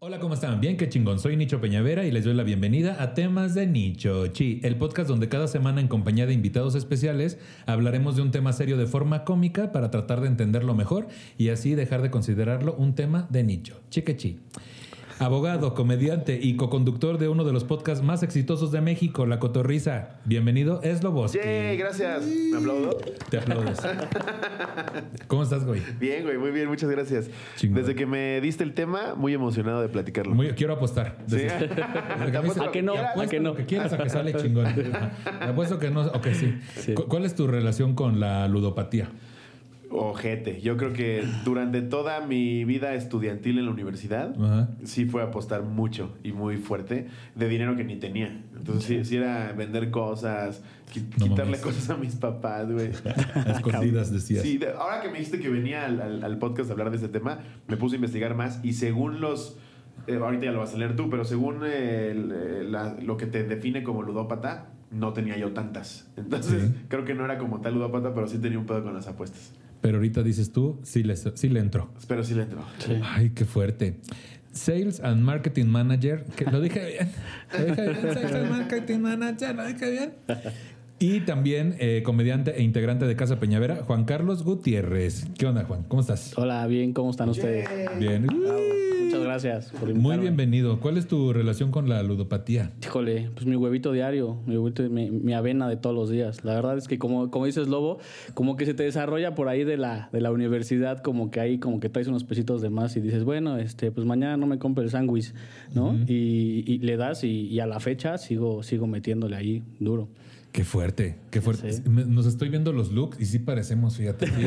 Hola, ¿cómo están? Bien, qué chingón. Soy Nicho Peñavera y les doy la bienvenida a Temas de Nicho Chi, el podcast donde cada semana en compañía de invitados especiales hablaremos de un tema serio de forma cómica para tratar de entenderlo mejor y así dejar de considerarlo un tema de nicho. Chique chi. Abogado, comediante y coconductor de uno de los podcasts más exitosos de México, La Cotorriza. Bienvenido, es Loboski. Yay, gracias. ¿Me aplaudo? Te aplaudes. ¿Cómo estás, güey? Bien, güey, muy bien, muchas gracias. Chingón. Desde que me diste el tema, muy emocionado de platicarlo. Muy- quiero apostar. Sí. Desde- desde que me dices- ¿A que no? ¿A que no? que quieras a que sale chingón. Te apuesto que no. Ok, sí. Sí. ¿Cu- ¿Cuál es tu relación con la ludopatía? Ojete. Yo creo que durante toda mi vida estudiantil en la universidad, Ajá. sí fue apostar mucho y muy fuerte de dinero que ni tenía. Entonces, sí, sí era vender cosas, qui- No quitarle mames. cosas a mis papás, güey. Escondidas decías. Sí, de- ahora que me dijiste que venía al, al- al podcast a hablar de este tema, me puse a investigar más y según los... eh, ahorita ya lo vas a leer tú, pero según eh, el, eh, la- lo que te define como ludópata, no tenía yo tantas. Entonces, Sí. creo que no era como tal ludópata, pero sí tenía un pedo con las apuestas. Pero ahorita dices tú, sí le, sí le entró. Pero sí le entró. Ay, qué fuerte. Sales and Marketing Manager, que lo dije bien. Lo dije bien. Sales and Marketing Manager, lo dije bien. Y también eh, comediante e integrante de Casa Peñavera, Juan Carlos Gutiérrez. ¿Qué onda, Juan? ¿Cómo estás? Hola, bien, ¿cómo están ustedes? Bien. Bravo. Gracias por Muy bienvenido. ¿Cuál es tu relación con la ludopatía? Híjole, pues mi huevito diario, mi huevito, mi, mi avena de todos los días. La verdad es que como, como dices Lobo, como que se te desarrolla por ahí de la, de la universidad, como que ahí como que traes unos pesitos de más y dices, bueno, este, pues mañana no me compre el sándwich, ¿no? y, y le das y, y a la fecha sigo, sigo metiéndole ahí duro. Qué fuerte, qué fuerte. Sí. Nos estoy viendo los looks y sí parecemos, fíjate. Sí,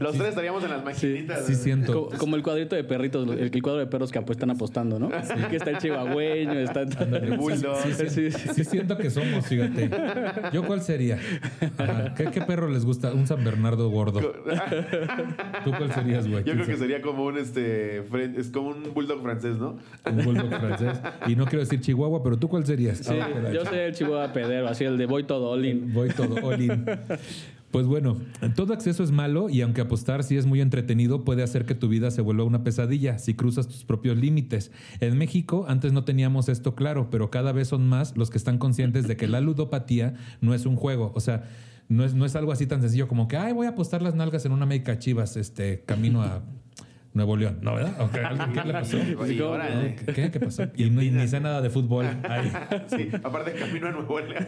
Los tres estaríamos en las maquinitas. sí siento. Como, como el cuadrito de perritos, el, el cuadro de perros que apuestan apostando, ¿no? Que está el chihuahueño, está... El bulldog. Sí, sí, Sí, sí, sí. siento que somos, fíjate. ¿Yo cuál sería? Ajá. ¿Qué, qué perro les gusta? Un San Bernardo gordo. ¿Tú cuál serías, güey? Yo creo que ¿Quién sería como un este es como un bulldog francés, ¿no? Un bulldog francés. Y no quiero decir Chihuahua, pero ¿tú cuál serías? Sí, Ah, yo soy el chihuahua pedero, así el de voy todo all in. Todo, all. Pues bueno, todo acceso es malo y aunque apostar sí es muy entretenido, puede hacer que tu vida se vuelva una pesadilla si cruzas tus propios límites. En México antes no teníamos esto claro, pero cada vez son más los que están conscientes de que la ludopatía no es un juego. O sea, no es, no es algo así tan sencillo como que, ay, voy a apostar las nalgas en una América Chivas, este, camino a Nuevo León. ¿No, verdad? Ok, ¿algo- ¿Qué le pasó? Y ¿Cómo? órale. ¿Qué, qué- qué pasó? Y ni sé nada de fútbol. Ay. Sí, aparte camino a Nuevo León.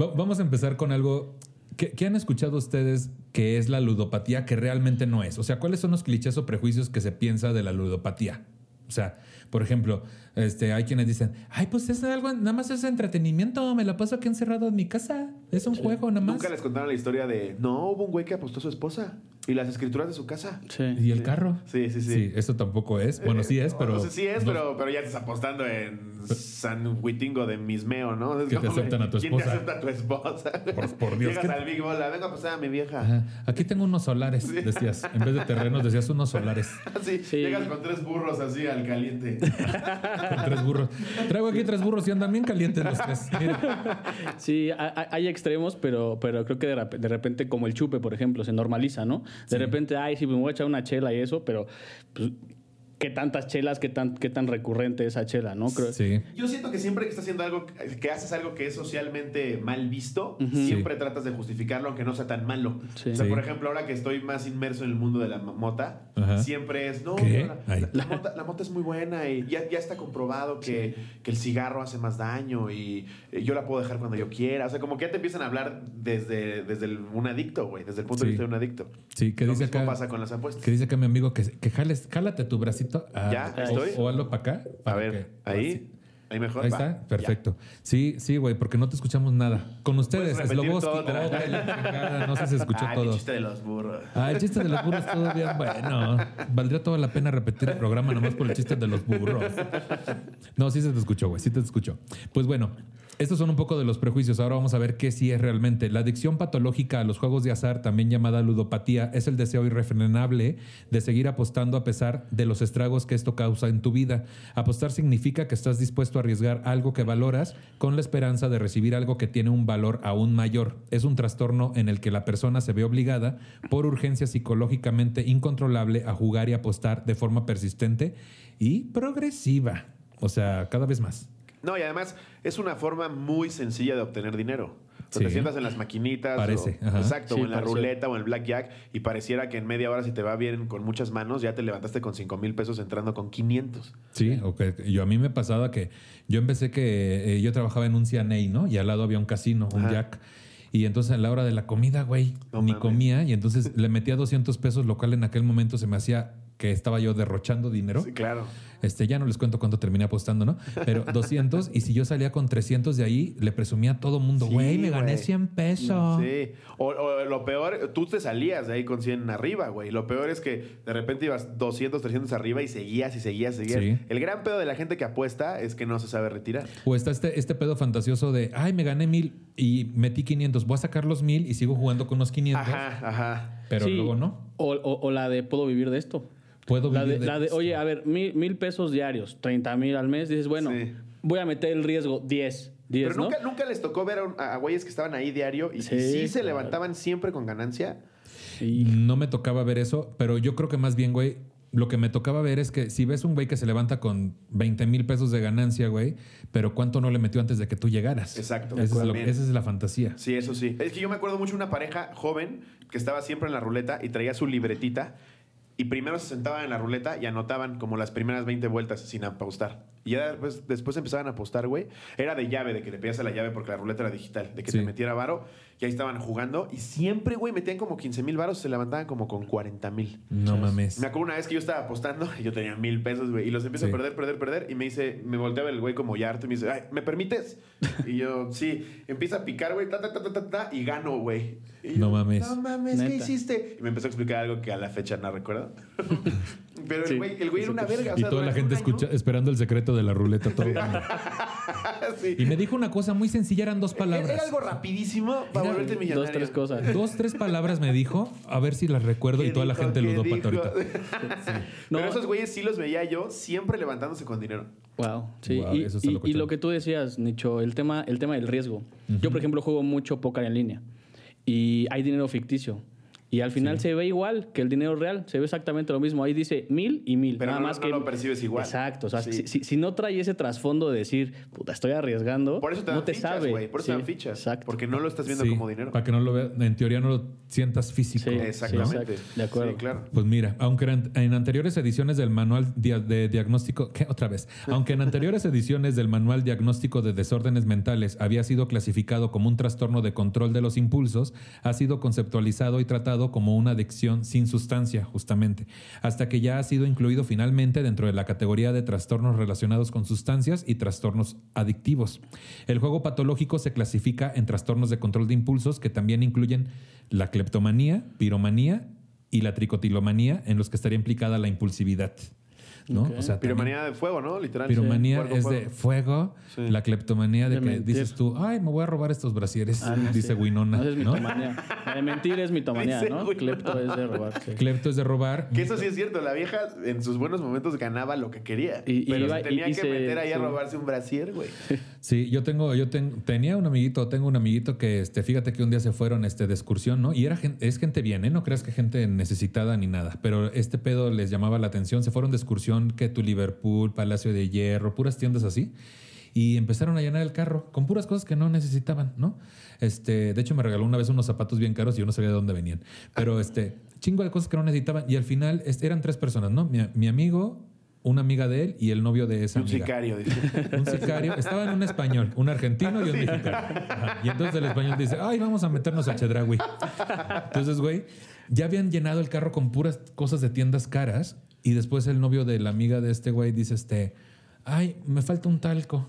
Va- Vamos a empezar con algo. ¿Qué, qué han escuchado ustedes que es la ludopatía que realmente no es? O sea, ¿cuáles son los clichés o prejuicios que se piensa de la ludopatía? O sea, por ejemplo, este, hay quienes dicen, ay, pues es algo, nada más es entretenimiento, me la paso aquí encerrado en mi casa, es un juego nada más. Nunca les contaron la historia de no, hubo un güey que apostó a su esposa y las escrituras de su casa. Sí. ¿Y el carro? Sí, sí, sí. Sí, eso tampoco es. Bueno, sí es, pero... O sea, sí es, no- pero, pero ya estás apostando en San Huitingo de Mismeo, ¿no? Es Que te aceptan a tu ¿Quién te esposa? acepta a tu esposa? Por- por Dios, Llegas ¿qué- al Big Bola, venga a apostar a mi vieja. Ajá. Aquí tengo unos solares, decías. En vez de terrenos, decías unos solares. Sí, Sí. Llegas con tres burros así al caliente. Con tres burros. Traigo aquí tres burros y andan bien calientes los tres. Mira. Sí, ha- ha- hay extremos, pero, pero creo que de, rep- de repente, como el chupe, por ejemplo, se normaliza, ¿no? De repente, ay, sí, me voy a echar una chela y eso, pero pues, ¿qué tantas chelas, qué tan, qué tan recurrente esa chela, no? Creo, Sí. Yo siento que siempre que estás haciendo algo, que haces algo que es socialmente mal visto, siempre tratas de justificarlo aunque no sea tan malo. Sí. O sea, Sí. por ejemplo, ahora que estoy más inmerso en el mundo de la mo- mota, Ajá. siempre es, no, ¿Qué? la, la mota, la mota es muy buena y ya, ya está comprobado que, que el cigarro hace más daño y eh, yo la puedo dejar cuando yo quiera. O sea, como que ya te empiezan a hablar desde, desde el- un adicto, güey, desde el punto Sí. de vista de un adicto. Sí, que Lo dice mismo acá. pasa con las apuestas. Que dice acá mi amigo que, que jales, jálate tu bracito. Ah, Ya, o- estoy. O, hazlo para acá. A para ver, que- ahí, así. ahí mejor. Ahí va. está, perfecto. Sí, sí, güey, porque no te escuchamos nada. Con ustedes, Sloboski. Oh, la no sé si se escuchó Ah, todo. el chiste de los burros. Ah, el chiste de los burros todavía, bueno, valdría toda la pena repetir el programa nomás por el chiste de los burros. No, sí se te escuchó, güey, sí te escuchó. Pues bueno, Estos son un poco de los prejuicios. Ahora vamos a ver qué sí es realmente. La adicción patológica a los juegos de azar, también llamada ludopatía, es el deseo irrefrenable de seguir apostando a pesar de los estragos que esto causa en tu vida. Apostar significa que estás dispuesto a arriesgar algo que valoras con la esperanza de recibir algo que tiene un valor aún mayor. Es un trastorno en el que la persona se ve obligada por urgencia psicológicamente incontrolable a jugar y apostar de forma persistente y progresiva. O sea, cada vez más. No, y además es una forma muy sencilla de obtener dinero. O sea, Sí. Te sientas en las maquinitas. Parece, o- exacto, Sí, o en la parece. ruleta o en el blackjack. Y pareciera que en media hora, si te va bien con muchas manos, ya te levantaste con 5 mil pesos entrando con 500. Sí, o que yo a mí me pasaba que yo empecé que eh, yo trabajaba en un CNA, ¿no? Y al lado había un casino, un Ajá. jack. Y entonces a la hora de la comida, güey, No ni mames. comía. Y entonces le metía 200 pesos, lo cual en aquel momento se me hacía que estaba yo derrochando dinero. Sí, claro. Este, ya no les cuento cuánto terminé apostando, ¿no? Pero 200 y si yo salía con 300 de ahí, le presumía a todo mundo, Sí, güey, me gané güey. 100 pesos. Sí. O, o lo peor, tú te salías de ahí con 100 arriba, güey. Lo peor es que de repente ibas 200, 300 arriba y seguías y seguías, seguías. Sí. El gran pedo de la gente que apuesta es que no se sabe retirar. O está este, este pedo fantasioso de, ay, me gané mil y metí 500, voy a sacar los mil y sigo jugando con los 500, Ajá, ajá. pero Sí. luego no. O, o- o la de puedo vivir de esto. Puedo La de, la de, esto. oye, a ver, mil, mil pesos diarios, 30 mil al mes. Dices, bueno, Sí. voy a meter el riesgo 10. 10, Pero ¿no? nunca, nunca les tocó ver a, güeyes que estaban ahí diario y y sí, Sí, se claro. levantaban siempre con ganancia. Y- No me tocaba ver eso, pero yo creo que más bien, güey, lo que me tocaba ver es que si ves un güey que se levanta con 20 mil pesos de ganancia, güey, pero ¿cuánto no le metió antes de que tú llegaras? Exacto. Esa es, lo- esa es la fantasía. Sí, eso sí. Es que yo me acuerdo mucho de una pareja joven que estaba siempre en la ruleta y traía su libretita y primero se sentaban en la ruleta y anotaban como las primeras 20 vueltas sin apostar. Y ya después, después empezaban a apostar, güey. Era de llave, de que le pedías a la llave porque la ruleta era digital, de que Sí. te metiera varo. Y ahí estaban jugando y siempre, güey, metían como 15 mil varos y se levantaban como con 40 mil. No mames. Me acuerdo una vez que yo estaba apostando y yo tenía mil pesos, güey, y los empiezo Sí. a perder, perder, perder. Y me dice, me volteaba el güey como ya harto y me dice, Ay, ¿me permites? Y yo, sí. Empieza a picar, güey, ta, ta, ta, ta, ta, ta, y gano, güey. Y yo, No mames. No mames, ¿qué Neta. hiciste? Y me empezó a explicar algo que a la fecha no recuerdo. Pero el Sí. güey, el güey era una verga. o Y sea, toda la gente escucha, esperando el secreto de la ruleta todo. Sí. Y me dijo una cosa muy sencilla, eran dos palabras. era algo rapidísimo para Era volverte millonario. Dos, tres cosas. Dos, tres palabras me dijo, a ver si las recuerdo y ¿Qué toda la gente ¿Qué ludópata ahorita. No. Pero esos güeyes sí los veía yo siempre levantándose con dinero. Wow, sí. Wow, y, eso está y- locochón. y lo que tú decías, Nicho, el tema, el tema del riesgo. Yo, por ejemplo, juego mucho póker en línea y hay dinero ficticio. Y al final se ve igual que el dinero real, se ve exactamente lo mismo. Ahí dice mil y mil. Pero nada no- más no que lo percibes igual. Exacto. O sea, Sí. si, si- si no trae ese trasfondo de decir, puta, estoy arriesgando, Por eso te dan no te fichas, sabe. güey. Por eso Sí, te dan fichas. Exacto. Porque no lo estás viendo Sí, como dinero. Para que no lo veas, en teoría no lo sientas físico. Sí. Exactamente. De acuerdo. Sí, claro. Pues mira, aunque en, en anteriores ediciones del manual de diagnóstico, ¿qué? Otra vez, aunque en anteriores ediciones del manual diagnóstico de desórdenes mentales había sido clasificado como un trastorno de control de los impulsos, ha sido conceptualizado y tratado como una adicción sin sustancia, justamente, hasta que ya ha sido incluido finalmente dentro de la categoría de trastornos relacionados con sustancias y trastornos adictivos. El juego patológico se clasifica en trastornos de control de impulsos que también incluyen la cleptomanía, piromanía y la tricotilomanía, en los que estaría implicada la impulsividad. ¿No? Ok. O sea, también- Piromanía de fuego, ¿no? Literal. piromanía es fuego. de fuego, Sí. la cleptomanía de, De que mentir. dices tú, ay, me voy a robar estos brasieres, Ah, dice sí. Winona. Es ¿no? mitomanía. La de mentir es mitomanía, Dice ¿no? Winona. Clepto es de robar. sí. Clepto es de robar. Que eso sí es cierto, la vieja en sus buenos momentos ganaba lo que quería. Y- y pero iba- se tenía y- y que se- meter ahí a robarse un brasier, güey. Sí, yo tengo, yo ten- tenía un amiguito, tengo un amiguito que, este, fíjate que un día se fueron, este, de excursión, ¿no? Y era gen- es gente bien, ¿eh? No creas que gente necesitada ni nada, pero este pedo les llamaba la atención. Se fueron de excursión, que tu Liverpool, Palacio de Hierro, puras tiendas así. Y empezaron a llenar el carro con puras cosas que no necesitaban, ¿no? Este, de hecho, me regaló una vez unos zapatos bien caros y yo no sabía de dónde venían. Pero este, chingo de cosas que no necesitaban. Y al final este, eran tres personas, ¿no? Mi, mi amigo, una amiga de él y el novio de esa Un amiga. sicario, dice. Un sicario. Estaba en un español, un argentino y un mexicano. Ajá. Y entonces el español dice, ay, vamos a meternos a Chedraui. Entonces, güey, ya habían llenado el carro con puras cosas de tiendas caras y después el novio de la amiga de este güey dice, este, ay, me falta un talco.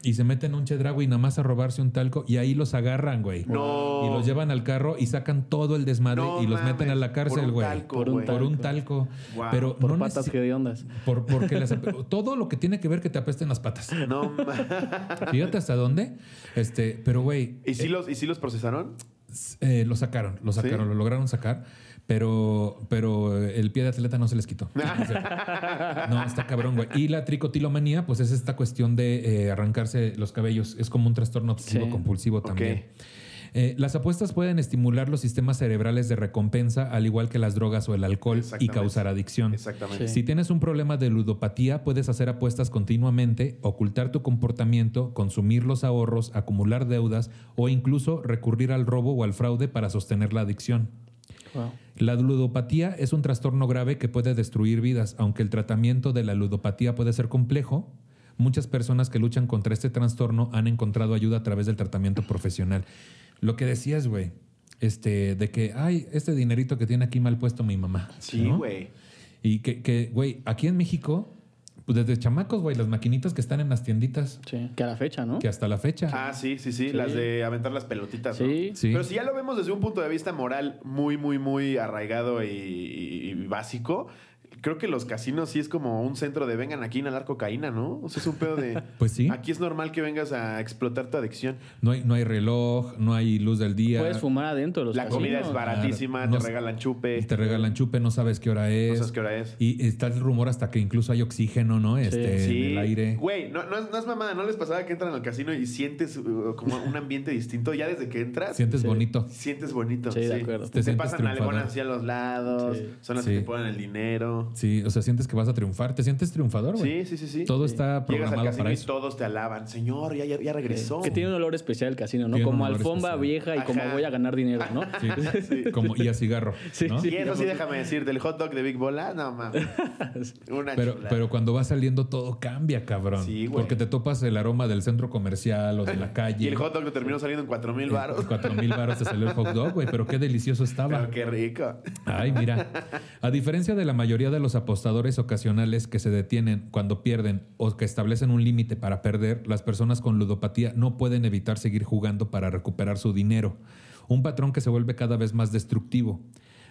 y se meten un chedrago y nada más a robarse un talco y ahí los agarran, güey. No. Y los llevan al carro y sacan todo el desmadre No y los mames, meten a la por cárcel, un güey. talco, Por un güey. Por un talco. Wow. Pero Por no patas que de ondas. por, porque les todo lo que tiene que ver que te apesten las patas. No, Fíjate hasta dónde. Este, pero güey, ¿Y si los, ¿Y si los procesaron? eh, lo sacaron, lo sacaron, ¿Sí? lo lograron sacar, pero, pero el pie de atleta no se les quitó. No, está cabrón, güey. Y la tricotilomanía, pues es esta cuestión de eh, arrancarse los cabellos. Es como un trastorno obsesivo Sí. compulsivo también. Eh, las apuestas pueden estimular los sistemas cerebrales de recompensa, al igual que las drogas o el alcohol, y causar adicción. Exactamente. Sí. Si tienes un problema de ludopatía, puedes hacer apuestas continuamente, ocultar tu comportamiento, consumir los ahorros, acumular deudas o incluso recurrir al robo o al fraude para sostener la adicción. Wow. La ludopatía es un trastorno grave que puede destruir vidas, aunque el tratamiento de la ludopatía puede ser complejo. Muchas personas que luchan contra este trastorno han encontrado ayuda a través del tratamiento profesional. Lo que decías, güey, este, de que, ay, este dinerito que tiene aquí mal puesto mi mamá. Sí, ¿no? güey. Y que, que, güey, aquí en México, pues desde chamacos, güey, las maquinitas que están en las tienditas, Sí. Que a la fecha, ¿no? que hasta la fecha. Ah, sí, sí, sí, Las de aventar las pelotitas. ¿no? Sí. Sí. Pero si ya lo vemos desde un punto de vista moral muy, muy, muy arraigado y, y- y básico, creo que los casinos sí es como un centro de vengan aquí a inhalar cocaína, ¿no? O sea, es un pedo de. Pues sí. Aquí es normal que vengas a explotar tu adicción. No hay, no hay reloj, no hay luz del día. Puedes fumar adentro de los La comida es baratísima, Claro. No te regalan chupe. Te regalan chupe, no sabes qué hora No es. sabes qué hora es. Y está el rumor hasta que incluso hay oxígeno, ¿no? Este, Sí, en el aire. Güey, no, no, es- no es mamada, ¿no les pasaba que entran al casino y sientes uh, como un ambiente distinto? Ya desde que entras, Sientes Sí. bonito. sientes bonito. Sí, de acuerdo. Te, Te pasan alegonas hacia los lados, Sí. son las Sí. que te ponen el dinero. Sí, o sea, sientes que vas a triunfar. Te sientes triunfador, güey. Sí, sí, sí, sí. Todo Sí. está Llegas al programado casino para y eso. todos te alaban. Señor, ya, ya, ya regresó. Que tiene un olor especial el casino, ¿no? Tiene Como alfombra especial. vieja y como voy a ganar dinero, ¿no? Sí. Como, y a cigarro. Sí, ¿no? sí. Y eso sí, déjame decir, del hot dog de Big Bola, no mames. Una Pero, chulada. pero cuando va saliendo todo cambia, cabrón. Sí, güey. Porque te topas el aroma del centro comercial o de la calle. Y el hot dog te terminó saliendo en 4 mil baros. Cuatro mil baros te salió el hot dog, güey. Pero qué delicioso estaba. Pero qué rico. Ay, mira. A diferencia de la mayoría de los apostadores ocasionales que se detienen cuando pierden o que establecen un límite para perder, las personas con ludopatía no pueden evitar seguir jugando para recuperar su dinero. Un patrón que se vuelve cada vez más destructivo.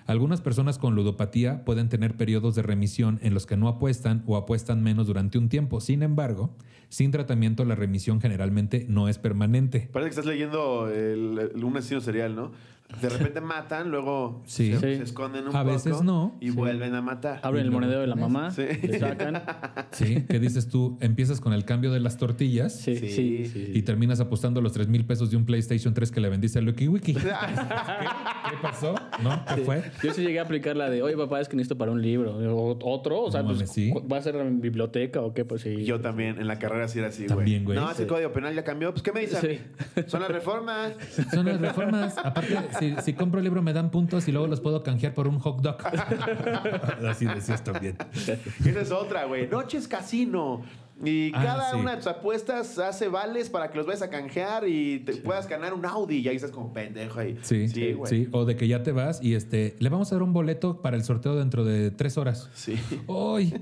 Algunas personas con ludopatía pueden tener periodos de remisión en los que no apuestan o apuestan menos durante un tiempo. Sin embargo, sin tratamiento la remisión generalmente no es permanente. Parece que estás leyendo el- un asesino serial, ¿no? De repente matan, luego Sí. se, Sí. se esconden un A poco veces no. y vuelven a matar. Abren el monedero de la mamá, Sí. le sacan. Sí, ¿qué dices tú? Empiezas con el cambio de las tortillas. Sí, y terminas apostando los 3 mil pesos de un PlayStation 3 que le vendiste a Lucky Wiki. ¿Qué, ¿Qué pasó? ¿No? ¿Qué fue? Yo sí llegué a aplicar la de, oye, papá, es que necesito para un libro. O- ¿Otro? O sea, No pues. ¿va a ser en biblioteca o qué? Pues sí. Yo también, en la carrera sí era así, güey. También, güey. No, ese código penal ya cambió. Pues, ¿qué me dice a Sí. mí? Son las reformas. Son las reformas. Aparte, si, si compro el libro me dan puntos y luego los puedo canjear por un hot dog. Así decías también. Esa es otra, güey. Noches casino. Y Ah, cada sí. una de tus apuestas hace vales para que los vayas a canjear y te puedas ganar un Audi. Y ahí estás como pendejo ahí. Sí, Sí, sí, güey. O de que ya te vas y este, le vamos a dar un boleto para el sorteo dentro de tres horas. Sí. ¡Ay!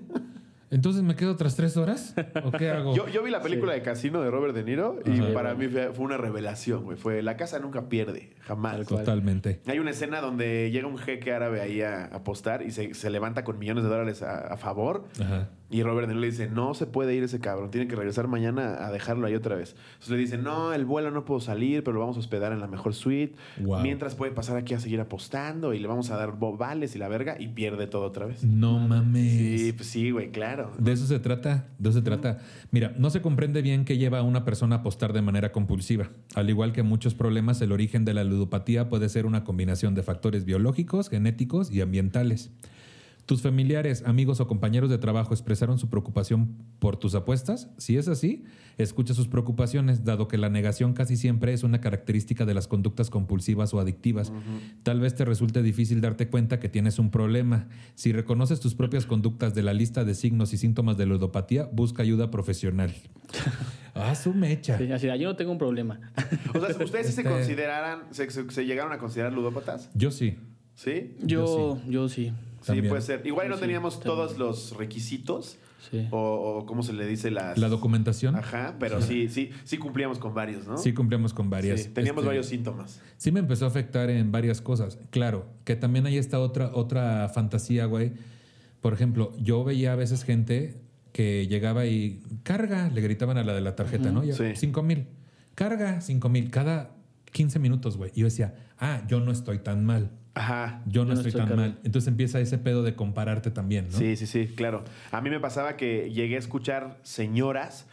Entonces me quedo otras tres horas. ¿O qué hago? Yo, yo vi la película de Casino de Robert De Niro y Ajá. para mí fue, fue una revelación, güey. Fue la casa nunca pierde, jamás. Totalmente. Hay una escena donde llega un jeque árabe ahí a apostar y se, se levanta con millones de dólares a, a favor. Ajá. Y Robert le dice, no se puede ir ese cabrón, tiene que regresar mañana a dejarlo ahí otra vez. Entonces le dice, no, el vuelo no puedo salir, pero lo vamos a hospedar en la mejor suite. Wow. Mientras puede pasar aquí a seguir apostando y le vamos a dar vales y la verga y pierde todo otra vez. No mames. Sí, pues sí, güey, claro. De eso se trata, de eso se trata. Mira, no se comprende bien qué lleva a una persona a apostar de manera compulsiva. Al igual que muchos problemas, el origen de la ludopatía puede ser una combinación de factores biológicos, genéticos y ambientales. ¿Tus familiares, amigos o compañeros de trabajo expresaron su preocupación por tus apuestas? Si es así, escucha sus preocupaciones, dado que la negación casi siempre es una característica de las conductas compulsivas o adictivas. Tal vez te resulte difícil darte cuenta que tienes un problema. Si reconoces tus propias conductas de la lista de signos y síntomas de ludopatía, busca ayuda profesional. ah, su mecha. Sí, así, yo no tengo un problema. O sea, ¿ustedes sí se Este- consideraran, se, se- se llegaron a considerar ludópatas? Yo sí. ¿Sí? Yo, yo sí. Sí, También. puede ser. Igual no Sí, teníamos también. todos los requisitos Sí. o, o cómo se le dice las... La documentación. Ajá, pero sí, sí, sí cumplíamos con varios, ¿no? Sí, cumplíamos con varias. Sí, teníamos este, varios síntomas. Sí me empezó a afectar en varias cosas. Claro, que también hay esta otra, otra fantasía, güey. Por ejemplo, yo veía a veces gente que llegaba y carga, le gritaban a la de la tarjeta, ¿no? Ya, Sí. Cinco mil. Carga, cinco mil. Cada 15 minutos, güey. Y yo decía, ah, yo no estoy tan mal. Ajá. Yo no, estoy, tan cargando. mal. Entonces empieza ese pedo de compararte también, ¿no? Sí, sí, sí, claro. A mí me pasaba que llegué a escuchar señoras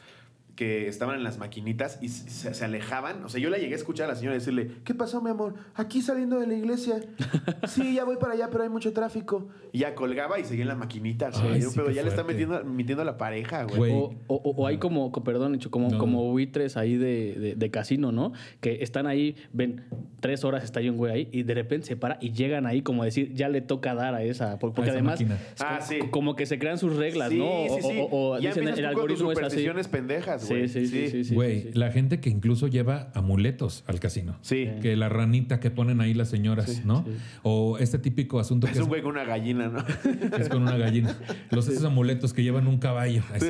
que estaban en las maquinitas y se, se alejaban. O sea, yo la llegué a escuchar a la señora decirle, ¿qué pasó, mi amor? Aquí saliendo de la iglesia. Sí, ya voy para allá, pero hay mucho tráfico. Y ya colgaba y seguía en la maquinita. Ay, sí, qué ya le está metiendo, mintiendo a la pareja, güey. O, o- o hay como, co- perdón, como, No. como buitres ahí de, de- de casino, ¿no? Que están ahí, ven, tres horas está ahí un güey ahí y de repente se para y llegan ahí como decir, ya le toca dar a esa. por- Porque esa además, Ah, sí. como que se crean sus reglas, sí, ¿no? O, sí, sí. o- o ya dicen, el algoritmo es así. pendejas, güey. Sí, sí, sí, sí, sí. Güey, sí. la gente que incluso lleva amuletos al casino. Sí. Que la ranita que ponen ahí las señoras, Sí, ¿no? sí. O este típico asunto Es que es, un güey con una gallina, ¿no? es con una gallina. Los esos amuletos que llevan un caballo. así,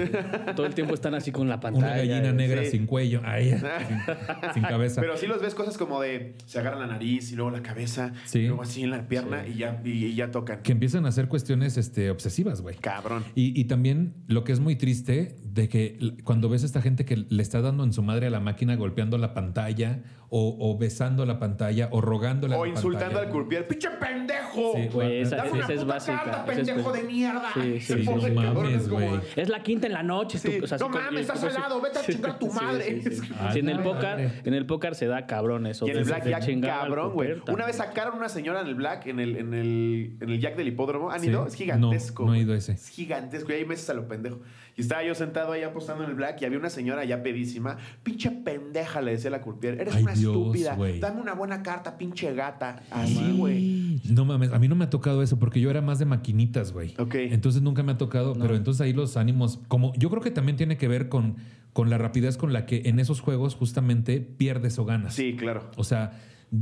Todo el tiempo están así con la pantalla. una gallina negra sí. sin cuello. Ahí, sin, sin cabeza. Pero sí los ves cosas como de se agarran la nariz y luego la cabeza, Sí. y luego así en la pierna y, ya, y, y ya tocan. que empiezan a hacer cuestiones este, obsesivas, güey. Cabrón. Y, y también lo que es muy triste de que cuando ves a esta gente que le está dando en su madre a la máquina golpeando la pantalla o, o besando la pantalla o rogándole a O la insultando pantalla. al curpier. ¡Pinche pendejo! Sí, Güey, esa, Dame una esa es básica. carta, esa es pendejo bas- de mierda. Sí, Se sí, no cabrón, mames, es como- güey. Es la quinta en la noche. Sí. tú- o sea, no mames, estás al lado, vete a chingar a tu madre. A en el póker, en el póker se da cabrón eso. Y en el Black al cabrón, güey. Una vez sacaron una señora en el Black, en el, en el, en el Jack del hipódromo. ¿Han ido? Es gigantesco. No, he ido a ese. Es gigantesco. Y hay meses a lo pendejo. Y estaba yo sentado ahí apostando en el Black y había una señora ya pedísima. Pinche pendeja, le decía la curpier. Eres una estúpida. güey. Dame una buena carta, pinche gata. Así, güey. No mames, a mí no me ha tocado eso porque yo era más de maquinitas, güey. Ok. Entonces nunca me ha tocado, pero entonces ahí los ánimos, como yo creo que también tiene que ver con, con la rapidez con la que en esos juegos justamente pierdes o ganas. Sí, claro. O sea,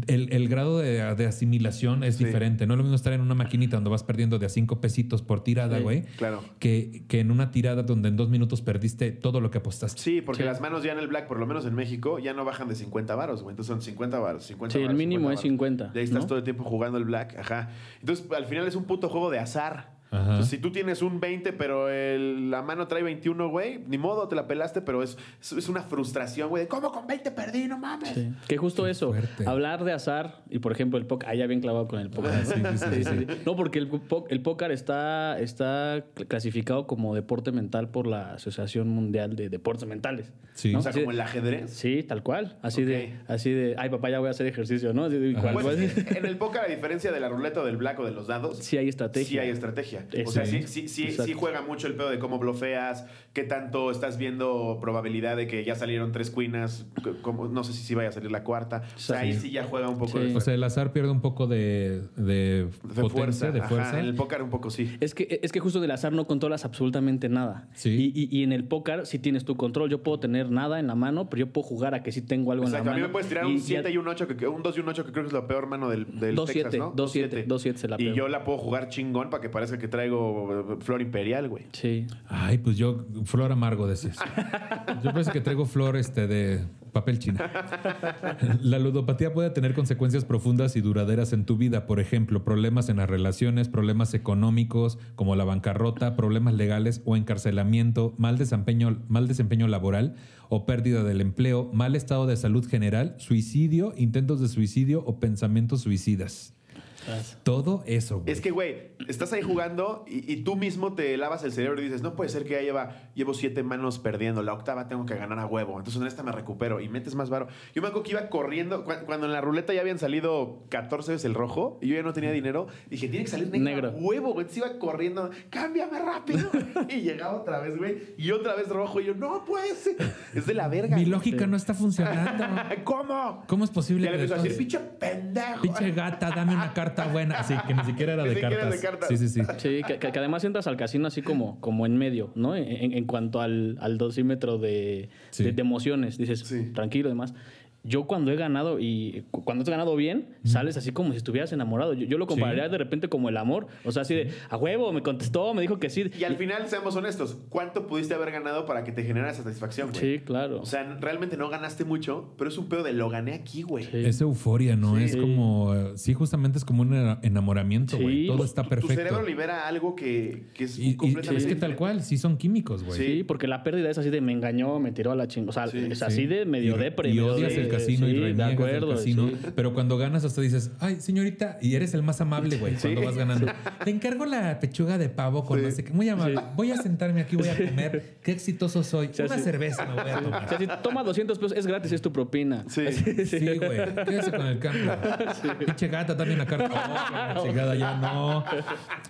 el, el grado de, de asimilación es Sí. diferente. No es lo mismo estar en una maquinita donde vas perdiendo de a cinco pesitos por tirada, Sí, güey, Claro. que, que en una tirada donde en dos minutos perdiste todo lo que apostaste. Sí, porque Sí. las manos ya en el Black, por lo menos en México, ya no bajan de 50 varos, güey. Entonces son 50 varos, 50 Sí, el mínimo es varos. 50, Y ahí estás ¿no? todo el tiempo jugando el Black, ajá. Entonces, al final es un puto juego de azar. Ajá. Entonces, si tú tienes un 20, pero el- la mano trae 21, güey, ni modo, te la pelaste, pero es, es, es una frustración, güey. ¿Cómo con 20 perdí? No mames. Sí. Que justo Qué eso, fuerte. hablar de azar y por ejemplo el póker, ah, ya bien clavado con el póker. Ah, sí, sí, sí, sí. No, porque el, el póker está, está clasificado como deporte mental por la Asociación Mundial de Deportes Mentales. Sí. O sea, Así como el ajedrez. Sí, tal cual. Así de, así de, ay papá, ya voy a hacer ejercicio, ¿no? Así de, Ajá. ¿cuál- Pues, en el póker, a diferencia de la ruleta o del Black o de los dados, Sí hay estrategia. Sí hay estrategia. O sea, sí, Sí. sí, sí, juega mucho el pedo de cómo blofeas, qué tanto estás viendo probabilidad de que ya salieron tres cuinas, cómo- no sé si sí vaya a salir la cuarta. O sea, ahí Sí. ya juega un poco Sí. de, O sea, el azar pierde un poco de, de, de potencia, fuerza. de Ajá, fuerza. en el póker un poco sí. Es que, es que justo del azar no controlas absolutamente nada. Sí. Y, y- y en el póker sí tienes tu control. Yo puedo tener nada en la mano, pero yo puedo jugar a que sí tengo algo Exacto, en a la mí mano. me puedes tirar Y un ya- 7 y un 8, que, un 2 y un 8, que creo que es la peor mano del, del Dos Texas, siete, ¿no? dos siete, dos siete se la Y peor. yo la puedo jugar chingón para que parezca que traigo flor imperial, güey. Sí. Ay, pues yo, flor amargo decís. Yo parece que traigo flor este de papel chino. La ludopatía puede tener consecuencias profundas y duraderas en tu vida. Por ejemplo, problemas en las relaciones, problemas económicos como la bancarrota, problemas legales o encarcelamiento, mal desempeño, mal desempeño laboral o pérdida del empleo, mal estado de salud general, suicidio, intentos de suicidio o pensamientos suicidas. Todo eso, güey. Es que, güey, estás ahí jugando y, y tú mismo te lavas el cerebro y dices, no puede ser que ya lleva, llevo siete manos perdiendo, la octava tengo que ganar a huevo, entonces en esta me recupero y metes más varo. Yo me acuerdo que iba corriendo, cu- cuando en la ruleta ya habían salido 14 veces el rojo y yo ya no tenía dinero, dije, tiene que salir negro, Negro. a huevo, güey. Entonces iba corriendo, cámbiame rápido. y llegaba otra vez, güey, y otra vez rojo y yo, no puede ser. Es de la verga. Mi güey. lógica no está funcionando. ¿Cómo? ¿Cómo es posible Ya le que empezó a decir, pinche pendejo. Pinche gata, dame una carta buena. Así que ni siquiera era Ni de siquiera cartas. de cartas. Sí, sí, sí. Sí, que, que- que además entras al casino así como, como en medio, ¿no? En, en cuanto al, al dosímetro de, Sí. de, de emociones. Dices, Sí. tranquilo y demás. Yo cuando he ganado y cu- cuando has ganado bien, sales así como si estuvieras enamorado. Yo, yo lo compararía de repente como el amor. O sea, así de, a huevo, me contestó, me dijo que sí. Y al final, seamos honestos, ¿cuánto pudiste haber ganado para que te generara satisfacción, güey? Sí, claro. O sea, realmente no ganaste mucho, pero es un pedo de lo gané aquí, güey. Sí. Es euforia, ¿no? Sí. Es como, sí, justamente es como un ena- enamoramiento, Sí. güey. Todo está Tu- Tu cerebro perfecto. libera algo que, que es Y, y completamente es que tal cual, sí son químicos, güey. Sí, porque la pérdida es así de me engañó, me tiró a la chingada. O sea, Sí, es Sí. así de medio y, depre. y medio odias de- el casino y sí, de reniegas acuerdo, del casino. sí. Pero cuando ganas hasta dices, ay, señorita, y eres el más amable, güey, cuando vas ganando. Te encargo la pechuga de pavo con no sé qué. Muy amable. Voy a sentarme aquí, voy a comer. Qué exitoso soy. Una cerveza me voy a O tomar. sea, si toma 200 pesos, es gratis, es tu propina. Sí. Sí, güey. Quédese con el cambio. Pinche gata también la carta. Oh, chingada, ya no.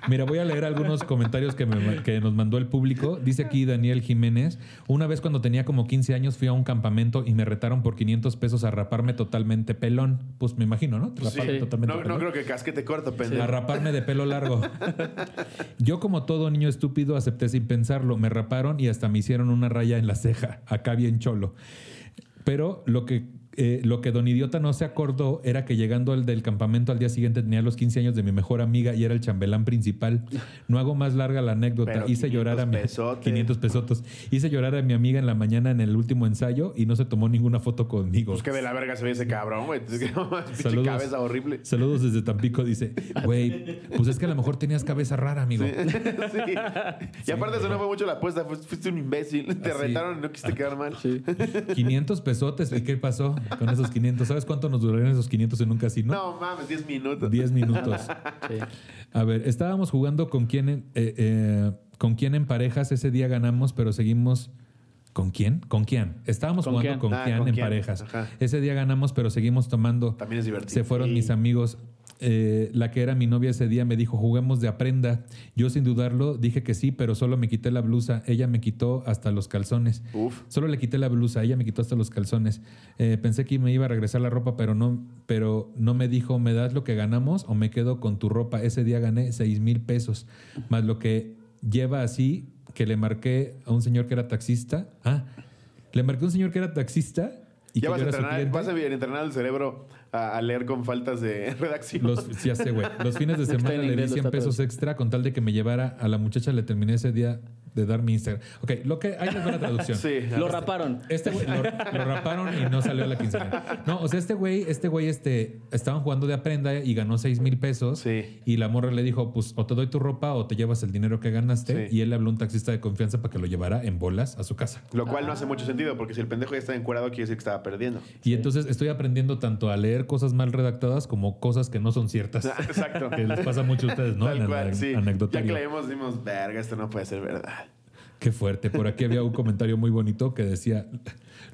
Mira, voy a leer algunos comentarios que, me- que nos mandó el público. Dice aquí Daniel Jiménez. Una vez cuando tenía como 15 años fui a un campamento y me retaron por 500 pesos a raparme totalmente pelón. Pues me imagino, ¿no? Sí. totalmente No, no creo que casquete corto, pendejo. A raparme de pelo largo. Yo, como todo niño estúpido, acepté sin pensarlo. Me raparon y hasta me hicieron una raya en la ceja, acá bien cholo. Pero lo que, eh, lo que Don Idiota no se acordó era que llegando al del campamento al día siguiente tenía los 15 años de mi mejor amiga y era el chambelán principal. No hago más larga la anécdota. Pero Hice llorar a mi 500 pesotes. 500 pesotos. Hice llorar a mi amiga en la mañana en el último ensayo y no se tomó ninguna foto conmigo. Pues que de la verga se ve ese cabrón, güey. Saludos. cabeza horrible. Saludos desde Tampico, dice. Güey, pues es que a lo mejor tenías cabeza rara, amigo. Sí. Y aparte eso no fue mucho la apuesta, fuiste, fuiste un imbécil. Te Así. retaron y no quisiste quedar mal. Sí. 500 pesotes. ¿Y qué pasó con esos 500? ¿Sabes cuánto nos durarían esos 500 en un casino? No mames, 10 minutos. 10 minutos. Sí. A ver, estábamos jugando con quién, en- eh, eh, con quién en parejas. Ese día ganamos, pero seguimos. ¿Con quién? ¿Con quién? Estábamos ¿Con jugando quién? con Ah, quién ¿con en quién? parejas. Ajá. Ese día ganamos, pero seguimos tomando. También es divertido. Se fueron Sí. mis amigos. Eh, la que era mi novia ese día me dijo, juguemos de aprenda. Yo sin dudarlo dije que sí, pero solo me quité la blusa. Ella me quitó hasta los calzones. Uf. Solo le quité la blusa, ella me quitó hasta los calzones. Eh, pensé que me iba a regresar la ropa, pero no, pero no me dijo, ¿me das lo que ganamos o me quedo con tu ropa? Ese día gané seis mil pesos, más lo que lleva así, que le marqué a un señor que era taxista. Ah, le marqué a un señor que era taxista y Ya que vas a, entrenar, vas a entrenar el cerebro a, a leer con faltas de redacción. Los, sí, ya sé, güey. Los fines de semana le di inglés, 100 está pesos extra con tal de que me llevara a la muchacha. Le terminé ese día de dar mi Instagram. Ok, lo que ahí les va la traducción. Sí. Lo raparon. Este güey lo, lo raparon y no salió a la quincena. No, o sea, este güey, este güey, este, estaban jugando de aprenda y ganó 6 mil pesos. Sí. Y la morra le dijo, pues, o te doy tu ropa o te llevas el dinero que ganaste. Sí. Y él le habló a un taxista de confianza para que lo llevara en bolas a su casa. Lo cual no hace mucho sentido, porque si el pendejo ya está encuadrado, quiere decir que estaba perdiendo. Y entonces estoy aprendiendo tanto a leer cosas mal redactadas como cosas que no son ciertas. Exacto. que les pasa mucho a ustedes, ¿no? Tal En cual, sí. Ya que leemos, decimos, verga, esto no puede ser verdad. Qué fuerte. Por aquí había un comentario muy bonito que decía: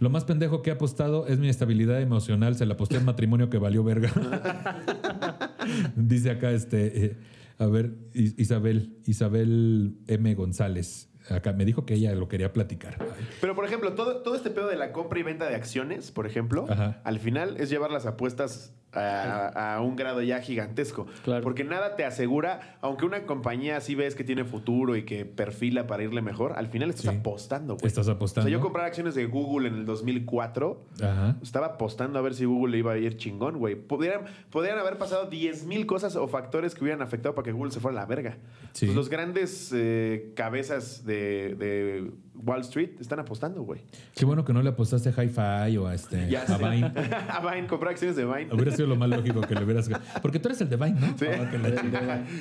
Lo más pendejo que he apostado es mi estabilidad emocional. Se la aposté en matrimonio que valió verga. Dice acá este. eh, a ver, Is- Isabel, Isabel M. González. Acá me dijo que ella lo quería platicar. Pero, por ejemplo, todo, todo este pedo de la compra y venta de acciones, por ejemplo, Ajá. al final es llevar las apuestas a, a un grado ya gigantesco. Claro. Porque nada te asegura, aunque una compañía sí ves que tiene futuro y que perfila para irle mejor, al final estás Sí. apostando, güey. Estás O apostando. sea, yo comprar acciones de Google en el 2004 Ajá. estaba apostando a ver si Google le iba a ir chingón, güey. Podrían, podrían haber pasado 10 mil cosas o factores que hubieran afectado para que Google se fuera a la verga. Sí. Pues los grandes eh, cabezas de, de Wall Street están apostando, güey. Qué bueno que no le apostaste a Hi-Fi o a, este, Ya a. Vine. a Vine, comprar acciones de Vine. Hubiera sido lo más lógico que le hubieras. Porque tú eres el de Vine, ¿no? Sí. Ah,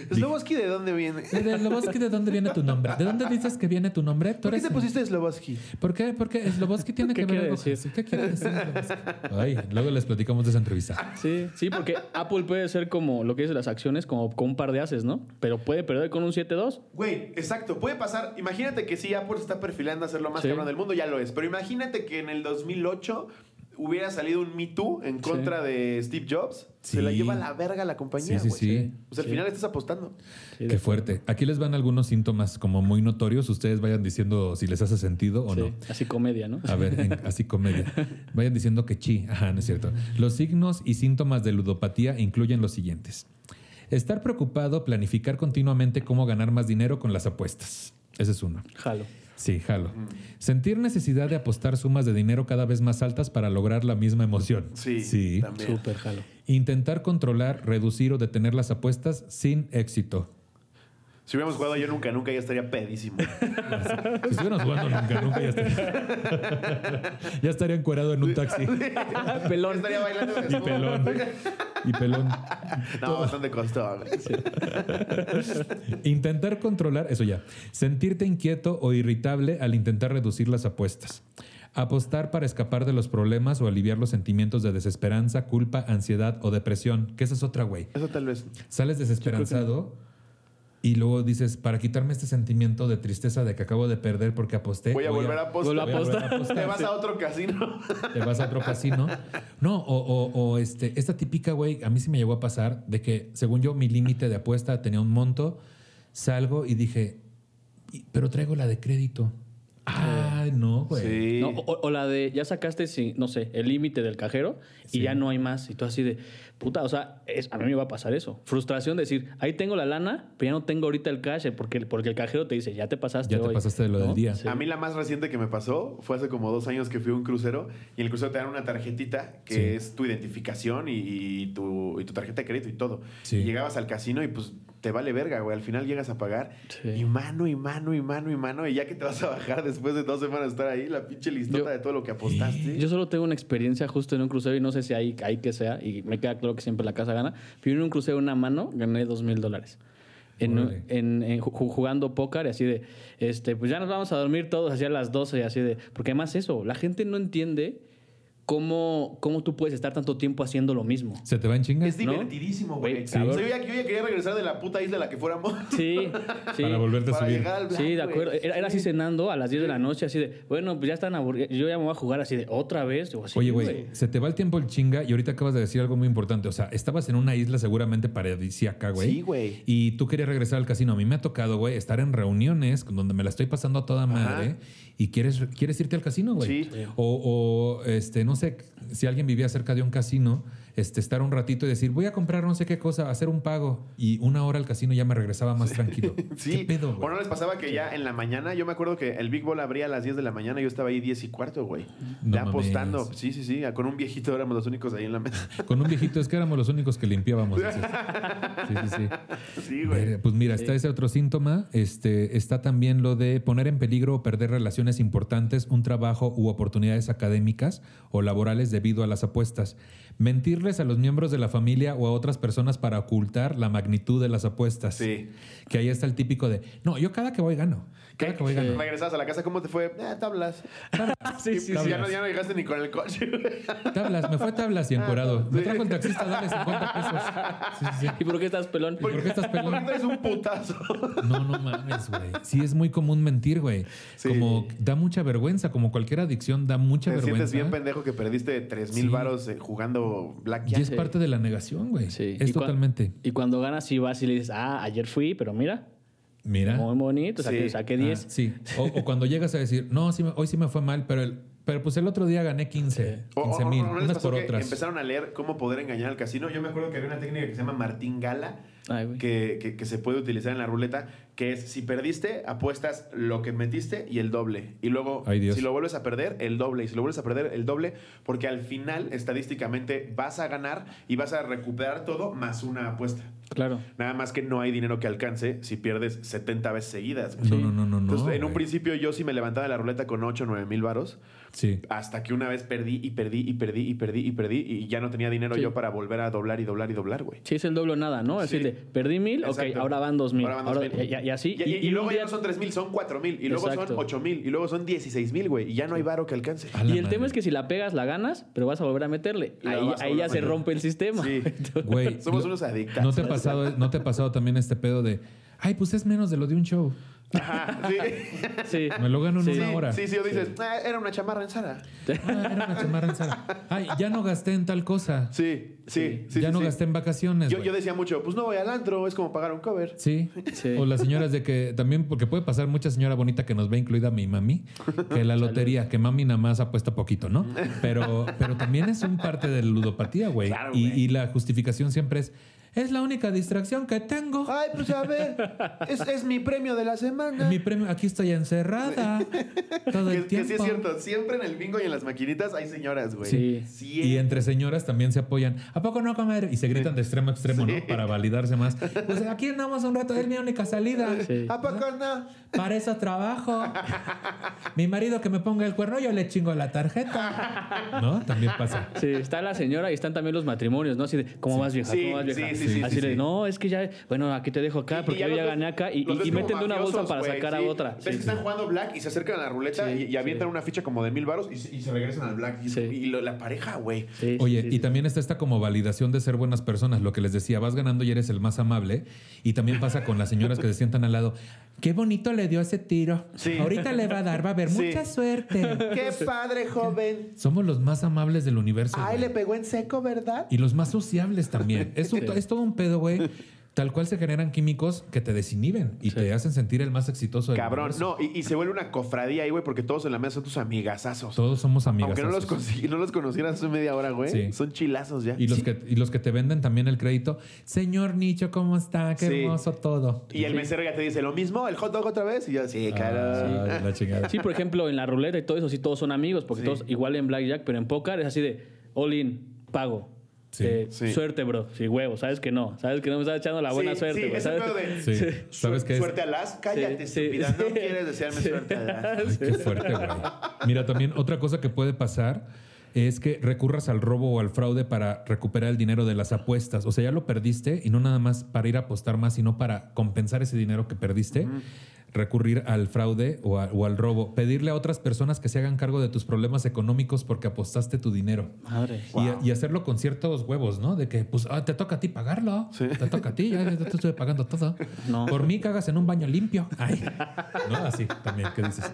que ¿Sloboski de dónde viene? ¿De Sloboski de dónde viene tu nombre? ¿De dónde dices que viene tu nombre? Tú ¿Por qué eres te el- pusiste Sloboski? ¿Por qué? Porque Sloboski tiene ¿Qué que ver algo. decir? ¿Qué quiere decir Sloboski? Ay, luego les platicamos de esa entrevista. Sí, sí, porque Apple puede ser como lo que dice las acciones, como con un par de haces, ¿no? Pero puede perder con un 7-2. Güey, exacto. Puede pasar. Imagínate que sí, Apple está perfilando a ser lo más Sí. cabrón del mundo, ya lo es. Pero imagínate que en el 2008 hubiera salido un Me Too en contra de Steve Jobs. Se la lleva a la verga la compañía, Sí, sí, sí. O sea, al Sí. final estás apostando. Sí, Qué fuerte. Aquí les van algunos síntomas como muy notorios. Ustedes vayan diciendo si les hace sentido o sí, no. Así comedia, ¿no? A ver, en- así comedia. Vayan diciendo que chi. Ajá, no es cierto. Los signos y síntomas de ludopatía incluyen los siguientes. Estar preocupado, planificar continuamente cómo ganar más dinero con las apuestas. Ese es uno. Jalo. Sí, jalo. Sentir necesidad de apostar sumas de dinero cada vez más altas para lograr la misma emoción. Sí, Sí. también. Súper jalo. Intentar controlar, reducir o detener las apuestas sin éxito. Si hubiéramos jugado yo nunca, nunca ya estaría pedísimo. Si estuviéramos jugando nunca, nunca ya estaría. ya estaría encuerado en un taxi. Pelón. estaría bailando Y pelón. Y pelón. No, bastante costó. güey. Intentar controlar, eso ya. Sentirte inquieto o irritable al intentar reducir las apuestas. Apostar para escapar de los problemas o aliviar los sentimientos de desesperanza, culpa, ansiedad o depresión. Que esa es otra, güey. Eso tal vez. Sales desesperanzado y luego dices, para quitarme este sentimiento de tristeza de que acabo de perder porque aposté. Voy a volver a apostar. Vuelvo a voy a volver a apostar. apostar. Te vas a otro casino. te vas a otro casino. No, o, o- o, este, esta típica, güey, a mí sí me llegó a pasar de que, según yo, mi límite de apuesta tenía un monto, salgo y dije, "Y- pero traigo la de crédito. Ah, no, güey. Sí. No, o, o la de, ya sacaste, sí, no sé, el límite del cajero y Sí. ya no hay más. Y tú así de, puta, o sea, es- a mí me va a pasar eso. Frustración de decir, ahí tengo la lana, pero ya no tengo ahorita el cash, porque, porque el cajero te dice, ya te pasaste Ya te hoy", pasaste de lo del día. Sí. A mí la más reciente que me pasó fue hace como dos años que fui a un crucero y en el crucero te dan una tarjetita que Sí. es tu identificación y, y tu, y tu tarjeta de crédito y todo. Sí. Y llegabas al casino y pues te vale verga, güey. Al final llegas a pagar Sí. y mano y mano y mano y mano y ya que te vas a bajar después de dos semanas de estar ahí, la pinche listota Yo- de todo lo que apostaste. Yo solo tengo una experiencia justo en un crucero y no sé si hay, hay que sea, y me queda claro que siempre la casa gana. Pero en un crucero una mano gané dos mil dólares. En, jugando póker y así de, este, pues ya nos vamos a dormir todos hacia las 12 y así de, porque además eso, la gente no entiende cómo, cómo tú puedes estar tanto tiempo haciendo lo mismo. ¿Se te va en chinga? es divertidísimo, güey. Güey, Sí. cabrón. O sea, yo, ya, yo ya quería regresar de la puta isla a la que fuéramos. Sí, sí. Para volverte a para subir. llegar al black, Sí, de acuerdo. Era, era así Sí. cenando a las 10 de la noche, así de, bueno, pues ya están aburridos. Yo ya me voy a jugar así de, otra vez. Oye, güey, se te va el tiempo el chinga y ahorita acabas de decir algo muy importante. O sea, estabas en una isla seguramente paradisíaca, güey. Sí, güey. Y tú querías regresar al casino. A mí me ha tocado, güey, estar en reuniones donde me la estoy pasando a toda madre y quieres, quieres irte al casino, güey. Sí. O, o, este, no sé, si alguien vivía cerca de un casino, este, estar un ratito y decir, voy a comprar no sé qué cosa, hacer un pago. Y una hora al casino ya me regresaba más tranquilo. Sí. ¿Qué pedo, ¿O no les pasaba que ya en la mañana, yo me acuerdo que el Big Ball abría a las 10 de la mañana y yo estaba ahí 10 y cuarto, güey. No ya apostando. Sí, sí, sí. Con un viejito éramos los únicos ahí en la mesa. Con un viejito, es que éramos los únicos que limpiábamos. Sí, sí, sí. Sí, güey. Verga, Pues mira, está ese otro síntoma. Este, está también lo de poner en peligro o perder relaciones importantes, un trabajo u oportunidades académicas o laborales debido a las apuestas. Mentirles a los miembros de la familia o a otras personas para ocultar la magnitud de las apuestas. Sí. Que ahí está el típico de, no, yo cada que voy gano. Cada que voy gano. Regresabas a la casa, ¿cómo te fue? Eh, tablas. sí, Y sí, sí. ya, no, ya no llegaste ni con el coche, güey. Tablas, me fue tablas y encuerado. Me Sí. trajo el taxista, dale 50 pesos. Sí, sí, sí. ¿Y por qué estás pelón? ¿Por qué estás pelón? ¿Por qué traes un putazo? No, no mames, güey. Sí, es muy común mentir, güey. Sí. Como da mucha vergüenza, como cualquier adicción da mucha Te sientes vergüenza. bien pendejo que perdiste 3 mil Sí. varos jugando y es parte de la negación, güey. Sí. Es Y totalmente. Y cuando ganas, sí vas y le dices, ah, ayer fui, pero mira, Mira. muy bonito, saqué, Sí. saqué Ah, 10. sí. O, o cuando llegas a decir, no, sí me- hoy sí me fue mal, pero, el, pero pues el otro día gané 15, O- o- 15 o- mil, ¿no les unas por otras. Empezaron a leer cómo poder engañar al casino. Yo me acuerdo que había una técnica que se llama Martín Gala, Ay, que, que- que se puede utilizar en la ruleta, que es si perdiste, apuestas lo que metiste y el doble. Y luego, Ay, si lo vuelves a perder, el doble. Y si lo vuelves a perder, el doble. Porque al final, estadísticamente, vas a ganar y vas a recuperar todo más una apuesta. Claro. Nada más que no hay dinero que alcance si pierdes 70 veces seguidas. No, no, no, no, no. Entonces, en un güey. principio yo sí me levantaba de la ruleta con 8 o 9 mil varos. Sí. Hasta que una vez perdí y perdí y perdí y perdí y perdí y ya no tenía dinero Sí. yo para volver a doblar y doblar y doblar, güey. Sí, es el doble nada, ¿no? Es Sí. decir, de, perdí mil, ok, ahora van dos mil. Ahora van dos Ahora- mil. y, y así. Y, y- y un luego día- ya no son 3 mil, son 4 mil. Y luego Exacto. son 8 mil. Y luego son 16 mil, güey. Y ya no hay varo que alcance. Y el madre. tema es que si la pegas, la ganas, pero vas a volver a meterle. Ahí, a ya se rompe el sistema. Sí. Güey, Somos lo- unos adictos. ¿no te, ha pasado, ¿No te ha pasado también este pedo de, ay, pues es menos de lo de un show? Ajá, sí. Sí. Me lo gano en Sí. una hora. Sí, sí, o dices, "Ah, era una chamarra en Sara. Ah, era una chamarra en Zara. Ay, ya no gasté en tal cosa. Sí, sí, sí. ya sí, no sí. gasté en vacaciones. Yo, decía mucho, pues no voy al antro, es como pagar un cover. Sí. Sí. O las señoras de que también, porque puede pasar mucha señora bonita que nos ve, incluida mi mami, que la lotería, que mami nada más apuesta poquito, ¿no? Pero, pero también es un parte de la ludopatía, güey. Claro, y, güey. y la justificación siempre es, Es la única distracción que tengo. Ay, pues a ver, es, es mi premio de la semana. Mi premio, aquí estoy encerrada todo Que, el que tiempo. sí es cierto, siempre en el bingo y en las maquinitas hay señoras, güey. Sí. Siempre. Y entre señoras también se apoyan. ¿A poco no, comer? Y se gritan de extremo a extremo, Sí. ¿no? Para validarse más. Pues aquí andamos un rato, es mi única salida. Sí. ¿A poco no? Para eso trabajo. Mi marido que me ponga el cuerno, yo le chingo la tarjeta. ¿No? También pasa. Sí, está la señora y están también los matrimonios, ¿no? Así de, ¿cómo vas vieja? Sí, ¿Cómo vas vieja? Sí, sí, sí, Así sí. no, es que ya, bueno, aquí te dejo acá Y- y porque yo ya gané acá y, meten de una bolsa para sacar a otra. Ves Sí, que sí. están jugando black y se acercan a la ruleta Sí, y, y avientan sí. una ficha como de mil baros y, se- y se regresan al black. Y, Sí. y lo- la pareja, güey. Sí, Oye, sí, y sí. también está esta como validación de ser buenas personas, lo que les decía, vas ganando y eres el más amable. Y también pasa con las señoras que se sientan al lado. Qué bonito le dio ese tiro. Sí. Ahorita le va a dar, va a haber Sí. mucha suerte. Qué padre, joven. Somos los más amables del universo. Ay, güey. le pegó en seco, ¿verdad? Y los más sociables también. Es, un- Sí. es todo un pedo, güey. Tal cual se generan químicos que te desinhiben y Sí. te hacen sentir el más exitoso del Cabrón, universo. no, y, y se vuelve una cofradía ahí, güey, porque todos en la mesa son tus amigazazos. Todos somos amigos. Aunque no los, consi- no los conocieras hace media hora, güey. Sí. Son chilazos ya. Y los, que, y los que te venden también el crédito. Señor Nicho, ¿cómo está? Qué Sí. hermoso todo. Y el mesero ya te dice lo mismo, el hot dog otra vez. Y yo, sí, claro. Ah, la chingada. Sí, por ejemplo, en la ruleta y todo eso, sí, todos son amigos, porque Sí. todos, igual en Blackjack, pero en póker es así de all in, pago. Sí. Eh, Sí. Suerte, bro. Sí, huevo. Sabes que no. Sabes que no me estás echando la buena Sí, suerte, sí, güey. ese ¿sabes? de- Sí. ¿Sabes qué es? Suerte a las, cállate, Sí, estúpida. sí. No quieres desearme Sí. suerte a las. Ay, qué fuerte, güey. Mira, también otra cosa que puede pasar es que recurras al robo o al fraude para recuperar el dinero de las apuestas. O sea, ya lo perdiste y no nada más para ir a apostar más, sino para compensar ese dinero que perdiste. Recurrir al fraude o, a- o al robo. Pedirle a otras personas que se hagan cargo de tus problemas económicos porque apostaste tu dinero. Madre. Y, y hacerlo con ciertos huevos, ¿no? De que, pues, ah, te toca a ti pagarlo. Te toca a ti, ya, ya te estoy pagando todo. No. Por mí cagas en un baño limpio. Ay. ¿No? Así también, ¿qué dices?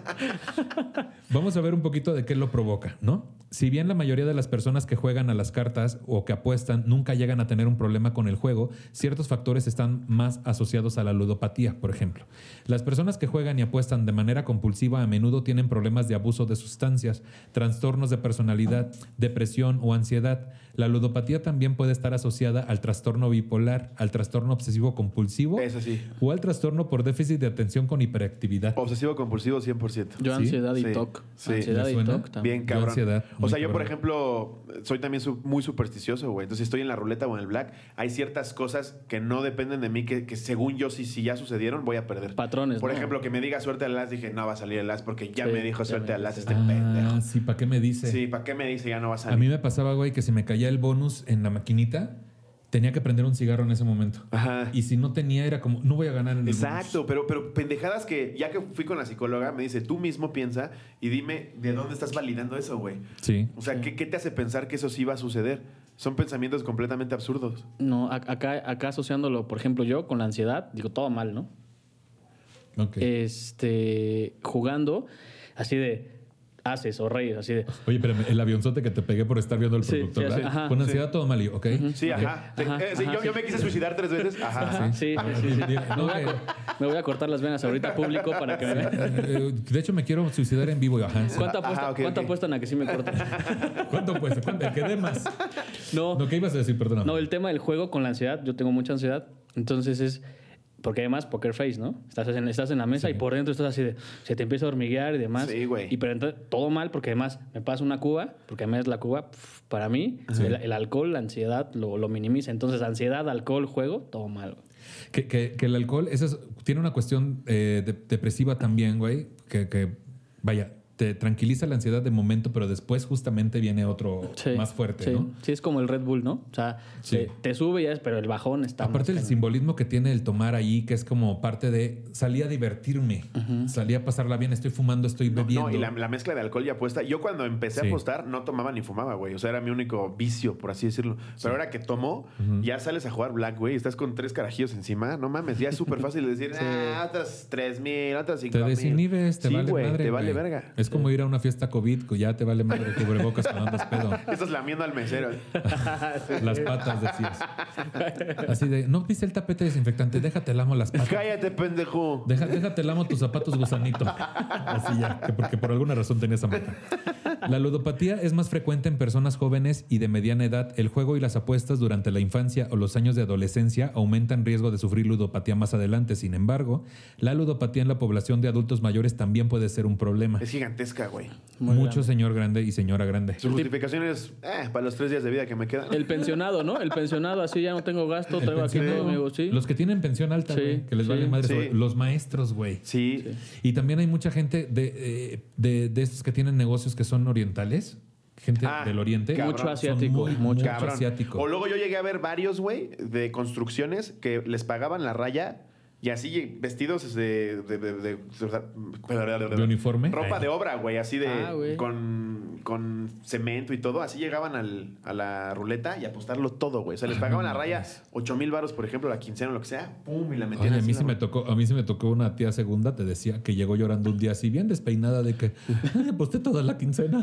Vamos a ver un poquito de qué lo provoca, ¿no? Si bien la mayoría de las personas que juegan a las cartas o que apuestan nunca llegan a tener un problema con el juego, ciertos factores están más asociados a la ludopatía, por ejemplo. Las personas que juegan y apuestan de manera compulsiva a menudo tienen problemas de abuso de sustancias, trastornos de personalidad, depresión o ansiedad. La ludopatía también puede estar asociada al trastorno bipolar, al trastorno obsesivo compulsivo Eso sí. o al trastorno por déficit de atención con hiperactividad. Obsesivo compulsivo 100%. Yo ¿Sí? ansiedad y Sí. TOC. Sí. Ansiedad ¿Me y? TOC también. Bien Yo cabrón. ansiedad, o sea, yo, por ejemplo, soy también su- muy supersticioso, güey. Entonces, si estoy en la ruleta o en el black, hay ciertas cosas que no dependen de mí, que, que según yo, si, si ya sucedieron, voy a perder. Patrones, Por ¿no? Ejemplo, que me diga suerte al as, dije, no va a salir el as porque ya Sí, me dijo suerte al as este pendejo. Ah, sí, ¿para qué me dice? Sí, ¿para qué me dice ya no va a A salir? mí me pasaba, güey, que si me caía el bonus en la maquinita, tenía que prender un cigarro en ese momento. Ajá. Y si no tenía, era como, no voy a ganar en el Exacto, pero, pero pendejadas que ya que fui con la psicóloga, me dice, tú mismo piensa y dime de dónde estás validando eso, güey. Sí. O sea, ¿qué, qué te hace pensar que eso sí va a suceder? Son pensamientos completamente absurdos. No, a- acá, acá asociándolo, por ejemplo, yo con la ansiedad, digo, todo mal, ¿no? Este, jugando, así de haces o reyes, así de. Oye, espérame, el avionzote que te pegué por estar viendo al Sí, productor. sí, ¿verdad? sí, ajá, Con sí. ansiedad todo mal, ¿ok? Sí, ajá. Sí, Ajá, eh, sí, ajá, yo, sí. yo me quise suicidar tres veces. Ajá. ajá. Sí, sí, sí. Sí, Me, voy a, no, me voy a cortar las venas ahorita público para que me vean. Eh, De hecho, me quiero suicidar en vivo. Ajá. ¿Cuánto Ajá, apuestan, ok, cuánto ok. apuestan a que sí me corten? ¿Cuánto cuesta? ¿Cuánto? El dé más. No, No, ¿qué ibas a decir? Perdona. no, el tema del juego con la ansiedad, yo tengo mucha ansiedad, entonces es porque además poker face, ¿no? Estás en, estás en la mesa y por dentro estás así de se te empieza a hormiguear y demás. Sí, güey. Y pero entonces todo mal porque además me pasa una cuba, porque además la cuba pf, para mí el, el alcohol, la ansiedad lo, lo minimiza, entonces ansiedad, alcohol, juego, todo mal. güey. Que, que- que el alcohol eso es- tiene una cuestión eh, de- depresiva también, güey. Que, que, vaya, te tranquiliza la ansiedad de momento, pero después justamente viene otro Sí, más fuerte, sí. ¿no? Sí, es como el Red Bull, ¿no? O sea, Sí. te, te sube ya, pero el bajón está Aparte más el cañón. simbolismo que tiene el tomar ahí, que es como parte de salí a divertirme, salí a pasarla bien, estoy fumando, estoy No, bebiendo. no, y la, la mezcla de alcohol y apuesta. Yo cuando empecé Sí. a apostar no tomaba ni fumaba, güey. O sea, era mi único vicio, por así decirlo. Pero ahora que tomo, ya sales a jugar black, güey. Estás con tres carajillos encima. No mames, ya es súper fácil de decir, ah, otras tres mil, otras cinco Te mil. desinhibes, te Sí, vale güey, madre. te vale güey. verga. Es como ir a una fiesta COVID, que ya te vale madre cubrebocas cuando andas pedo. Estás lamiendo al mesero. Las patas, decías. Así de, no pise el tapete desinfectante, déjate lamo las patas. Cállate, pendejo. Deja- déjate lamo tus zapatos gusanito. Así ya, que porque por alguna razón tenía esa meta. La ludopatía es más frecuente en personas jóvenes y de mediana edad. El juego y las apuestas durante la infancia o los años de adolescencia aumentan riesgo de sufrir ludopatía más adelante. Sin embargo, la ludopatía en la población de adultos mayores también puede ser un problema. Es gigantesca, güey. Muy Mucho grande. señor grande y señora grande. Su justificación es eh, para los tres días de vida que me quedan. El pensionado, ¿no? El pensionado, así ya no tengo gasto, El traigo aquí todo, amigo, sí. Los que tienen pensión alta, Sí, güey, que les sí, vale madre. sí. Los maestros, güey. Sí. Y también hay mucha gente de, eh, de, de estos que tienen negocios que son orientales, gente Ah, del oriente. cabrón. Mucho asiático, muy- mucho. asiático. O luego yo llegué a ver varios, güey, de construcciones que les pagaban la raya y así vestidos de... de, de, de- ¿De uniforme? Ropa de obra, güey, así de... Ah, güey. con, con cemento y todo. Así llegaban al- a la ruleta y apostarlo todo, güey. O sea, les pagaban la raya 8 mil baros, por ejemplo, la quincena o lo que sea. Pum, y la metían Oye, a así mí la me tocó, a mí sí me tocó una tía segunda, te decía que llegó llorando un día así bien despeinada de que "Ay, aposté toda la quincena.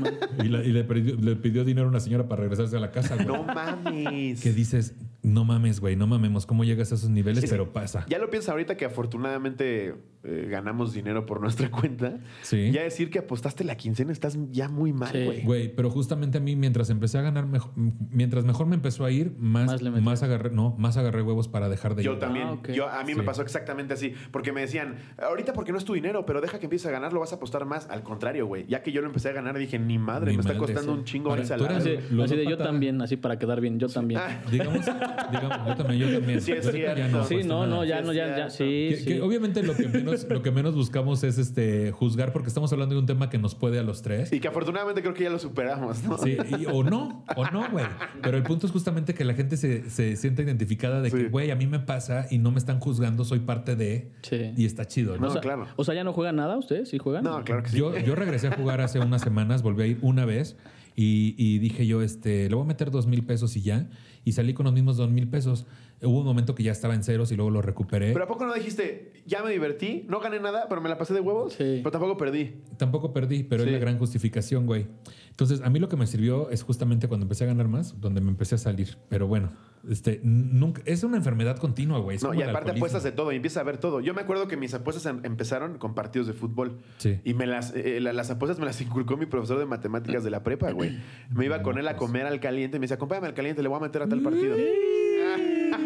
y la- y le, pidió, le pidió dinero a una señora para regresarse a la casa, güey. No mames. Que dices, no mames, güey, no mamemos, ¿cómo llegas a esos niveles? Pero pasa. Ya lo piensas ahorita que afortunadamente eh, ganamos dinero por nuestra cuenta. Sí. Ya decir que apostaste la quincena estás ya muy mal, Sí. güey. Güey, pero justamente a mí mientras empecé a ganar mejor, mientras mejor me empezó a ir, más, Más le más, metías. agarré, no, más agarré huevos para dejar de Yo ir. también. Ah. Yo, a mí me pasó exactamente así. Porque me decían, ahorita porque no es tu dinero, pero deja que empieces a ganar, lo vas a apostar más. Al contrario, güey. Ya que yo lo empecé a ganar, dije, ni madre, Ni me está costando sí. un chingo al eres- Así, así de yo también, así para quedar bien, yo también. Ah, Digamos, digamos, yo también, yo también. Sí, es cierto. sí, no, no, ya, Sí, no, es ya, sí, Que, sí. que obviamente lo que menos lo que menos buscamos es este juzgar porque estamos hablando de un tema que nos puede a los tres. y que afortunadamente creo que ya lo superamos, ¿no? Sí, y- o no, o no, güey. Pero el punto es justamente que la gente se, se siente identificada de que, güey, a mí me pasa y no me están juzgando, soy parte de. Sí. Y está chido, ¿no? No, o sea, claro. O sea, ¿ya no juegan nada ustedes? ¿Sí juegan? No, claro que sí. Yo, yo regresé a jugar hace unas semanas, volví a ir una vez y, y dije yo, este, le voy a meter dos mil pesos y ya. Y salí con los mismos dos mil pesos. Hubo un momento que ya estaba en ceros y luego lo recuperé. Pero ¿a poco no dijiste, ya me divertí, no gané nada, pero me la pasé de huevos? Sí. Pero tampoco perdí. Tampoco perdí, pero Sí. es la gran justificación, güey. Entonces, a mí lo que me sirvió es justamente cuando empecé a ganar más, donde me empecé a salir. Pero bueno, este, nunca, es una enfermedad continua, güey. No, y aparte apuestas de todo y empiezas a ver todo. Yo me acuerdo que mis apuestas em- empezaron con partidos de fútbol. Sí. Y me las, eh, la- las apuestas me las inculcó mi profesor de matemáticas de la prepa, güey. Me iba con él a comer al caliente y me decía, acompáñame al caliente, le voy a meter a tal partido.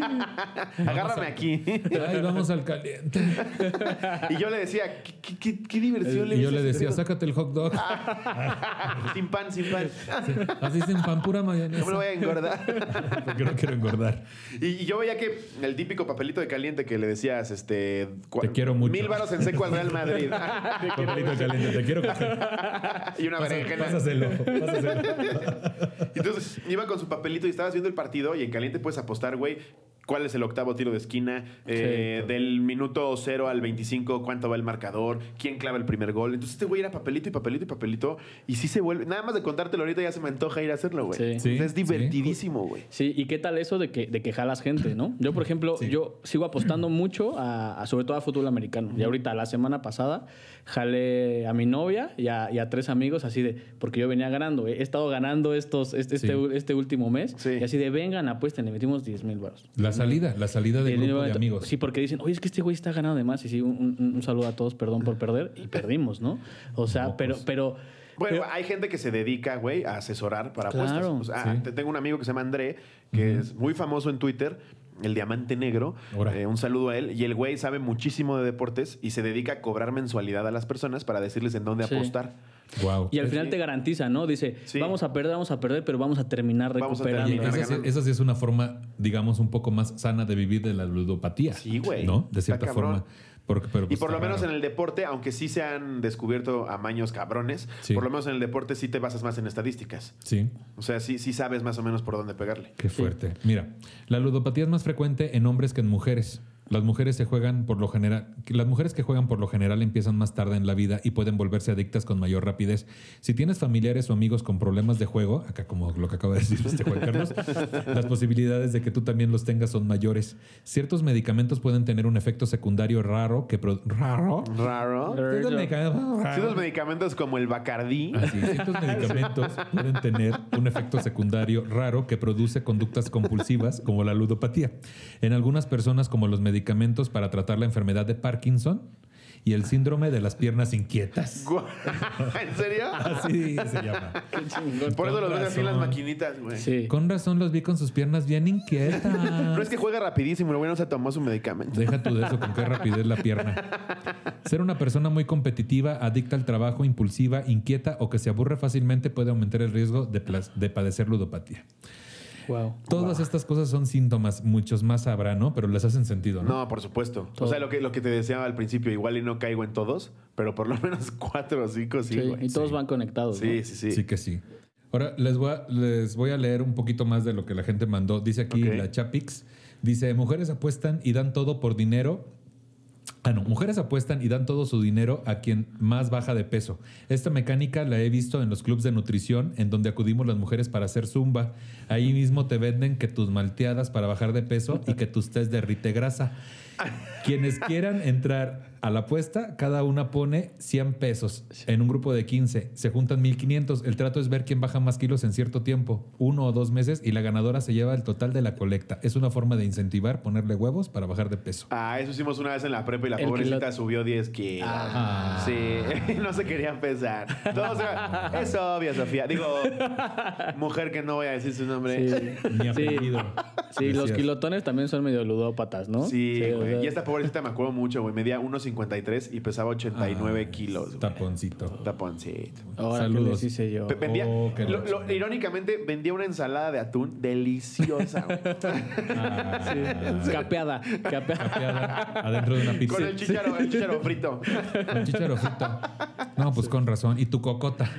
Agárrame aquí. Ay, vamos al caliente. y yo le decía, ¿qué, qué- qué- qué diversión y yo le decía, sácate el hot dog. sin pan, sin pan. Así sin pan, pura No mayonesa. me lo voy a engordar. Porque no quiero engordar. Y, yo veía que el típico papelito de caliente que le decías, este... Te quiero mucho. Mil varos en seco al Real Madrid. Papelito caliente, te quiero coger. y una berenjena. Pásaselo, pásaselo. Entonces iba con su papelito y estabas viendo el partido y en caliente puedes apostar, güey, cuál es el octavo tiro de esquina, eh, Sí. del minuto 0 al 25, cuánto va el marcador, quién clava el primer gol. Entonces este güey era papelito y papelito y papelito y sí se vuelve, nada más de contártelo ahorita ya se me antoja ir a hacerlo, güey. Sí. Sí, es divertidísimo, güey. Sí, ¿y qué tal eso de que, de que jalas gente, no? Yo, por ejemplo, Sí. yo sigo apostando mucho a, a- sobre todo a fútbol americano. Y ahorita, la semana pasada, jalé a mi novia y a, y a tres amigos así de, porque yo venía ganando, he estado ganando estos, este, este, Sí. este último mes. Sí. Y así de, vengan, apuesten, le metimos 10 mil baros. La salida, la salida del grupo de amigos. Sí, porque dicen, oye, es que este güey está ganando de más. Y sí, un, un- un saludo a todos, perdón por perder. Y perdimos, ¿no? O sea, No, pero, pues. pero, Bueno, pero- hay gente que se dedica, güey, a asesorar para apuestas. Claro. O sea, Sí. te- Tengo un amigo que se llama André, que es muy famoso en Twitter, el Diamante Negro. Eh, un saludo a él. Y el güey sabe muchísimo de deportes y se dedica a cobrar mensualidad a las personas para decirles en dónde Sí. apostar. Wow. y al Sí. final te garantiza, ¿no? Dice, Sí. vamos a perder, vamos a perder, pero vamos a terminar a recuperando. terminar. esa, sí, esa sí es una forma, digamos, un poco más sana de vivir de la ludopatía. Sí, güey. ¿No? De cierta cabrón. forma. Porque- pero, Y pues, por lo menos raro. en el deporte, aunque sí se han descubierto amaños cabrones, Sí. por lo menos en el deporte sí te basas más en estadísticas. Sí. O sea, sí, sí sabes más o menos por dónde pegarle. Qué fuerte. Mira, la ludopatía es más frecuente en hombres que en mujeres. Las mujeres se juegan por lo general, las mujeres que juegan por lo general empiezan más tarde en la vida y pueden volverse adictas con mayor rapidez. Si tienes familiares o amigos con problemas de juego, acá como lo que acaba de decir este Juan Carlos, las posibilidades de que tú también los tengas son mayores. Ciertos medicamentos pueden tener un efecto secundario raro que raro. Raro. Ciertos medicamentos Ciertos medicamentos como el Bacardí. Así, ciertos medicamentos pueden tener un efecto secundario raro que produce conductas compulsivas como la ludopatía. En algunas personas, como los medicamentos para tratar la enfermedad de Parkinson y el síndrome de las piernas inquietas. ¿En serio? Así se llama. Qué chingón. Por eso los ves así en las maquinitas, güey. Sí. Con razón los vi con sus piernas bien inquietas. No es que juega rapidísimo, el güey no se tomó su medicamento. Deja tú de eso, con qué rapidez la pierna. Ser una persona muy competitiva, adicta al trabajo, impulsiva, inquieta o que se aburre fácilmente puede aumentar el riesgo de padecer ludopatía. Wow. Todas estas cosas son síntomas, muchos más habrá, ¿no? Pero les hacen sentido, ¿no? No, por supuesto. Todo. O sea, lo que, lo que te decía al principio, igual y no caigo en todos, pero por lo menos cuatro o cinco sí, Sí, güey. y todos van conectados. ¿no? Sí, sí, sí. Sí que sí. Ahora les voy, a, les voy a leer un poquito más de lo que la gente mandó. Dice aquí la Chapix. Dice, mujeres apuestan y dan todo por dinero. Ah, no, mujeres apuestan y dan todo su dinero a quien más baja de peso. Esta mecánica la he visto en los clubs de nutrición en donde acudimos las mujeres para hacer zumba. Ahí mismo te venden que tus malteadas para bajar de peso y que tus test derrite grasa. Quienes quieran entrar a la apuesta, cada una pone 100 pesos en un grupo de 15. Se juntan 1500. El trato es ver quién baja más kilos en cierto tiempo, uno o dos meses, y la ganadora se lleva el total de la colecta. Es una forma de incentivar ponerle huevos para bajar de peso. Ah, eso hicimos una vez en la prepa y la El pobrecita kilo- subió 10 kilos. Ah. Sí, no se quería pesar. Todos, es obvio, Sofía. Digo, mujer que no voy a decir su nombre. Sí. Ni Sí. apellido. Sí, los kilotones también son medio ludópatas, ¿no? Sí, güey. sea, y esta pobrecita me acuerdo mucho, güey. Medía 1.53 y pesaba 89 Ah, kilos. güey. Taponcito. Taponcito. Ahora que Saludos. les hice yo. Vendía, Oh, lo- lo- irónicamente, vendía una ensalada de atún deliciosa. güey. Ah, Capeada, capeada. capeada adentro de una pizza. Con el chicharo, el chicharo frito. Con chícharo frito. No, pues con razón. Y tu cocota.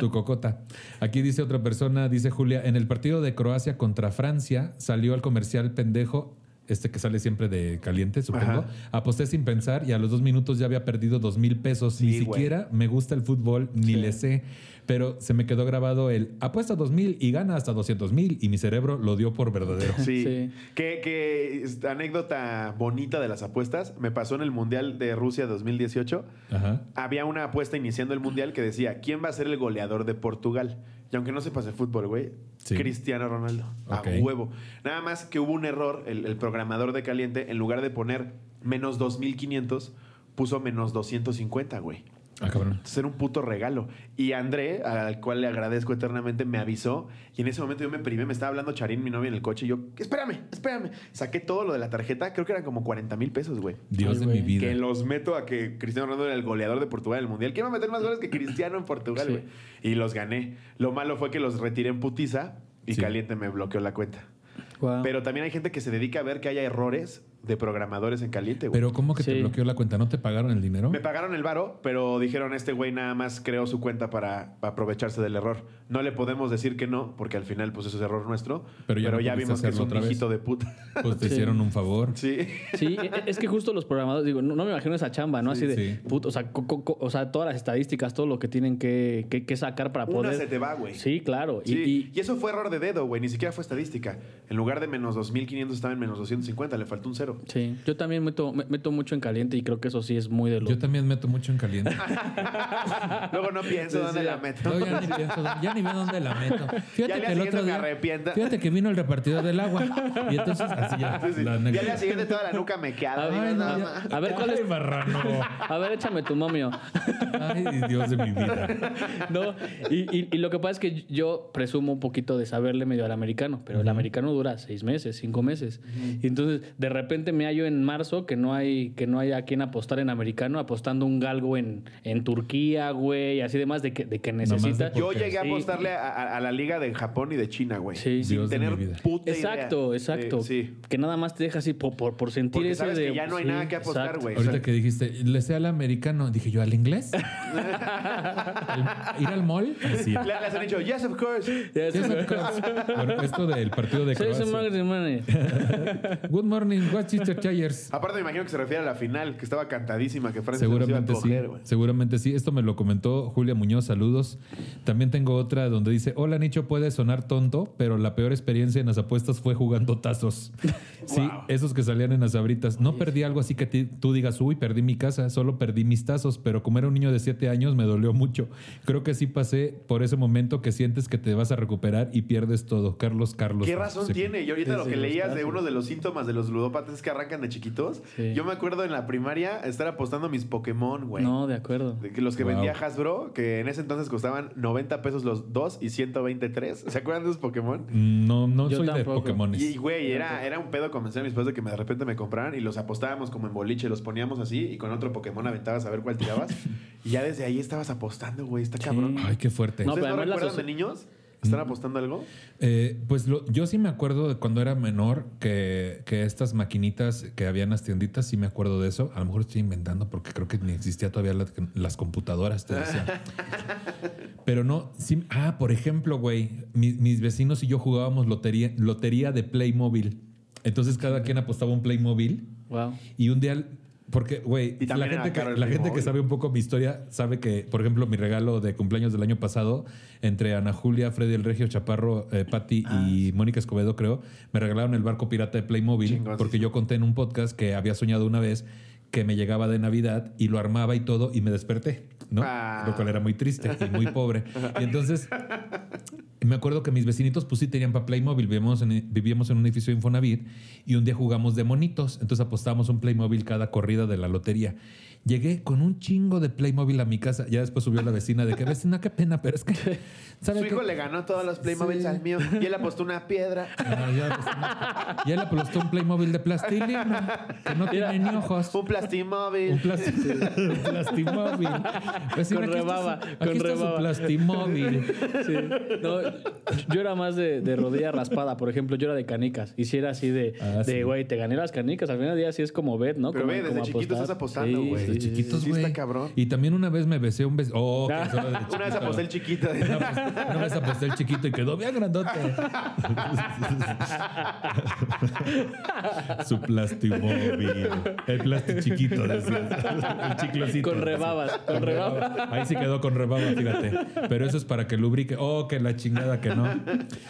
Tu cocota. Aquí dice otra persona, dice Julia, en el partido de Croacia contra Francia salió al comercial pendejo. Este que sale siempre de caliente, supongo. Ajá. Aposté sin pensar y a los dos minutos ya había perdido dos mil pesos. Ni güey. siquiera me gusta el fútbol, ni Sí. le sé. Pero se me quedó grabado el apuesta dos mil y gana hasta doscientos mil. Y mi cerebro lo dio por verdadero. Sí. Sí. Que, anécdota bonita de las apuestas me pasó en el Mundial de Rusia 2018. Ajá. Había una apuesta iniciando el Mundial que decía, ¿quién va a ser el goleador de Portugal? Y aunque no sepas de fútbol, güey, Sí. Cristiano Ronaldo. A huevo. Nada más que hubo un error, el, el programador de Caliente, en lugar de poner menos 2500, puso menos 250, güey. Ah, cabrón. Entonces era un puto regalo. Y André, al cual le agradezco eternamente, me avisó. Y en ese momento yo me privé, me estaba hablando Charín, mi novia, en el coche. Y yo, espérame, espérame. Saqué todo lo de la tarjeta, creo que eran como 40 mil pesos, güey. Dios Ay, de güey. mi vida. Que los meto a que Cristiano Ronaldo era el goleador de Portugal en el Mundial. ¿Quién va a meter más goles que Cristiano en Portugal, Sí. güey? Y los gané. Lo malo fue que los retiré en putiza y Sí. Caliente me bloqueó la cuenta. Pero también hay gente que se dedica a ver que haya errores de programadores en Caliente, güey. Pero ¿cómo que te bloqueó la cuenta? ¿No te pagaron el dinero? Me pagaron el varo, pero dijeron este güey nada más creó su cuenta para aprovecharse del error. No le podemos decir que no, porque al final pues eso es error nuestro. Pero ya no pudiste vimos que es un otra vez. hijito de puta. Pues te Sí. hicieron un favor. Sí. Sí, e- es que justo los programadores, digo, no, no me imagino esa chamba, ¿no? Así de, Sí. puto, o, sea, co- co- co- o sea, todas las estadísticas, todo lo que tienen que, que- que sacar para Una poder. se te va, güey. Sí, claro. Y- Sí, Y, y, eso fue error de dedo, güey. Ni siquiera fue estadística. En lugar de menos 2.500 estaba en menos 250. Le faltó un cero. sí, yo también meto, me- meto mucho en caliente y creo que eso sí es muy de lo. Yo también meto mucho en caliente. Luego no pienso Sí, dónde sí. la meto. No, ya ni pienso, ya ni veo dónde la meto. Fíjate Ya al día que el siguiente otro me día, fíjate que vino el repartidor del agua y entonces así ya. Sí, sí. la Y al día siguiente toda la nuca me queda. Ay, no, ya. A ver, ¿cuál Ay, es? marrano. A ver, échame tu momio. Ay, Dios de mi vida. No, y, y- y lo que pasa es que yo presumo un poquito de saberle medio al americano, pero el americano dura seis meses, cinco meses. Y entonces, de repente me hallo en marzo que no hay, que no hay a quien apostar en americano, apostando un galgo en, en Turquía, güey, así demás de que, de que necesita. Yo llegué a Sí. Apostarle a, a- a la liga de Japón y de China, güey. Sí. Sin Dios tener puta idea. Exacto, exacto. Eh, sí. Que nada más te deja así por, por, por sentir Porque eso sabes de. que ya no hay sí, nada que apostar, exacto. güey. Ahorita O sea- que dijiste, le sé al americano, dije yo, ¿al inglés? ¿Al- ¿Ir al mall? Le- Les han dicho, yes, of course. Yes, of course. Bueno, esto del partido de Croacia. Good morning, what's Manchester Chayers. Aparte, me imagino que se refiere a la final, que estaba cantadísima, que Francia se iba a Seguramente sí. coger, güey. Seguramente sí. Esto me lo comentó Julia Muñoz. Saludos. También tengo otra donde dice: Hola, Nicho, puede sonar tonto, pero la peor experiencia en las apuestas fue jugando tazos. Sí, Wow. esos que salían en las abritas. No perdí algo así que tú digas, uy, perdí mi casa, solo perdí mis tazos, pero como era un niño de 7 años me dolió mucho. Creo que sí pasé por ese momento que sientes que te vas a recuperar y pierdes todo. Carlos, Carlos. ¿Qué razón tiene? Y ahorita lo que leías de uno de los síntomas de los ludópatas es que arrancan de chiquitos. Sí. Yo me acuerdo en la primaria estar apostando mis Pokémon, güey. No, de acuerdo. De que los que Wow. vendía Hasbro, que en ese entonces costaban 90 pesos los dos y 123. ¿Se acuerdan de esos Pokémon? No, no Yo soy de. Pokémon. Y, güey, era, era un pedo convencer a mis padres de que de repente me compraran y los apostábamos como en boliche, los poníamos así y con otro Pokémon aventabas a ver cuál tirabas. y ya desde ahí estabas apostando, güey. Está cabrón. Ay, qué fuerte. No, ¿Ustedes pero no recuerdan de niños? ¿Están apostando algo? Eh, pues lo- yo sí me acuerdo de cuando era menor que, que estas maquinitas que había en las tienditas, sí me acuerdo de eso. A lo mejor estoy inventando porque creo que ni existía todavía la- las computadoras, te decía. Pero no, sí. Ah, por ejemplo, güey, mi- mis vecinos y yo jugábamos lotería, lotería de Playmobil. Entonces cada quien apostaba un Playmobil Wow. y un día, porque, güey, la gente, que, la gente que sabe un poco mi historia sabe que, por ejemplo, mi regalo de cumpleaños del año pasado, entre Ana Julia, Freddy el Regio, Chaparro, eh, Patti y Mónica Escobedo, creo, me regalaron el barco pirata de Playmobil porque sí. yo conté en un podcast que había soñado una vez que me llegaba de Navidad y lo armaba y todo y me desperté, ¿no? Ah. Lo cual era muy triste y muy pobre. Y entonces me acuerdo que mis vecinitos pues sí tenían para Playmobil, vivíamos en, vivíamos en un edificio de Infonavit y un día jugamos de monitos, entonces apostamos un Playmobil cada corrida de la lotería. Llegué con un chingo de Playmobil a mi casa, ya después subió la vecina de que vecina, qué pena, pero es que ¿sabe Su hijo le ganó todos los Playmobiles Sí. al mío y él apostó una piedra. Ah, ya, pues, ya le apostó un Playmobil de plastilina que no tiene ni ojos. Un plastimóvil. Un, plasti- un plastimóvil. Vecina, Con aquí está rebaba, su- con aquí está su rebaba. plastimóvil. Sí. No, yo era más de, de rodilla raspada, por ejemplo, yo era de canicas. Y si era así de, Ah, sí. de, güey, te gané las canicas. Al final del día sí es como bet, ¿no? Pero como, ve, desde como chiquito apostar. estás apostando, Sí, güey. De sí, chiquitos, sí, güey. cabrón. Y también una vez me besé un beso. Oh, de Una vez aposté el chiquito. Una vez, una vez aposté el chiquito y quedó bien grandote. Su plastimóvil. El plasti chiquito, decías. El chiclosito. Con rebabas, con rebabas. Ahí sí quedó con rebaba, fíjate. Pero eso es para que lubrique. Oh, que la chingada que no.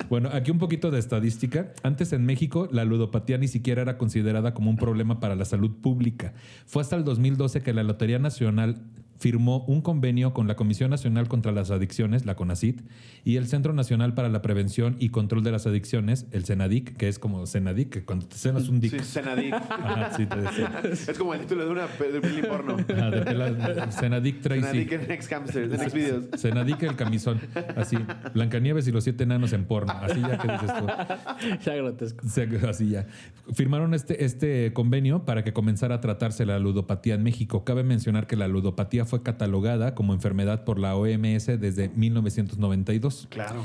Bueno, aquí un poquito de estadística. Antes en México, la ludopatía ni siquiera era considerada como un problema para la salud pública. Fue hasta el 2012 que la Lotería Nacional firmó un convenio con la Comisión Nacional contra las Adicciones, la CONACIT, y el Centro Nacional para la Prevención y Control de las Adicciones, el CENADIC, que es como CENADIC, que cuando te cenas un dick. Sí, Senadic. Ajá, sí, te decía. Es como el título de una de peli porno. Ajá, de pela- CENADIC Tracy. En Next Hamsters, en Next Videos. Senadic el camisón. Así. Blancanieves y los siete enanos en porno. Así ya que dices tú. Ya grotesco. Así ya. Firmaron este, este convenio para que comenzara a tratarse la ludopatía en México. Cabe mencionar que la ludopatía fue catalogada como enfermedad por la OMS desde 1992. Claro.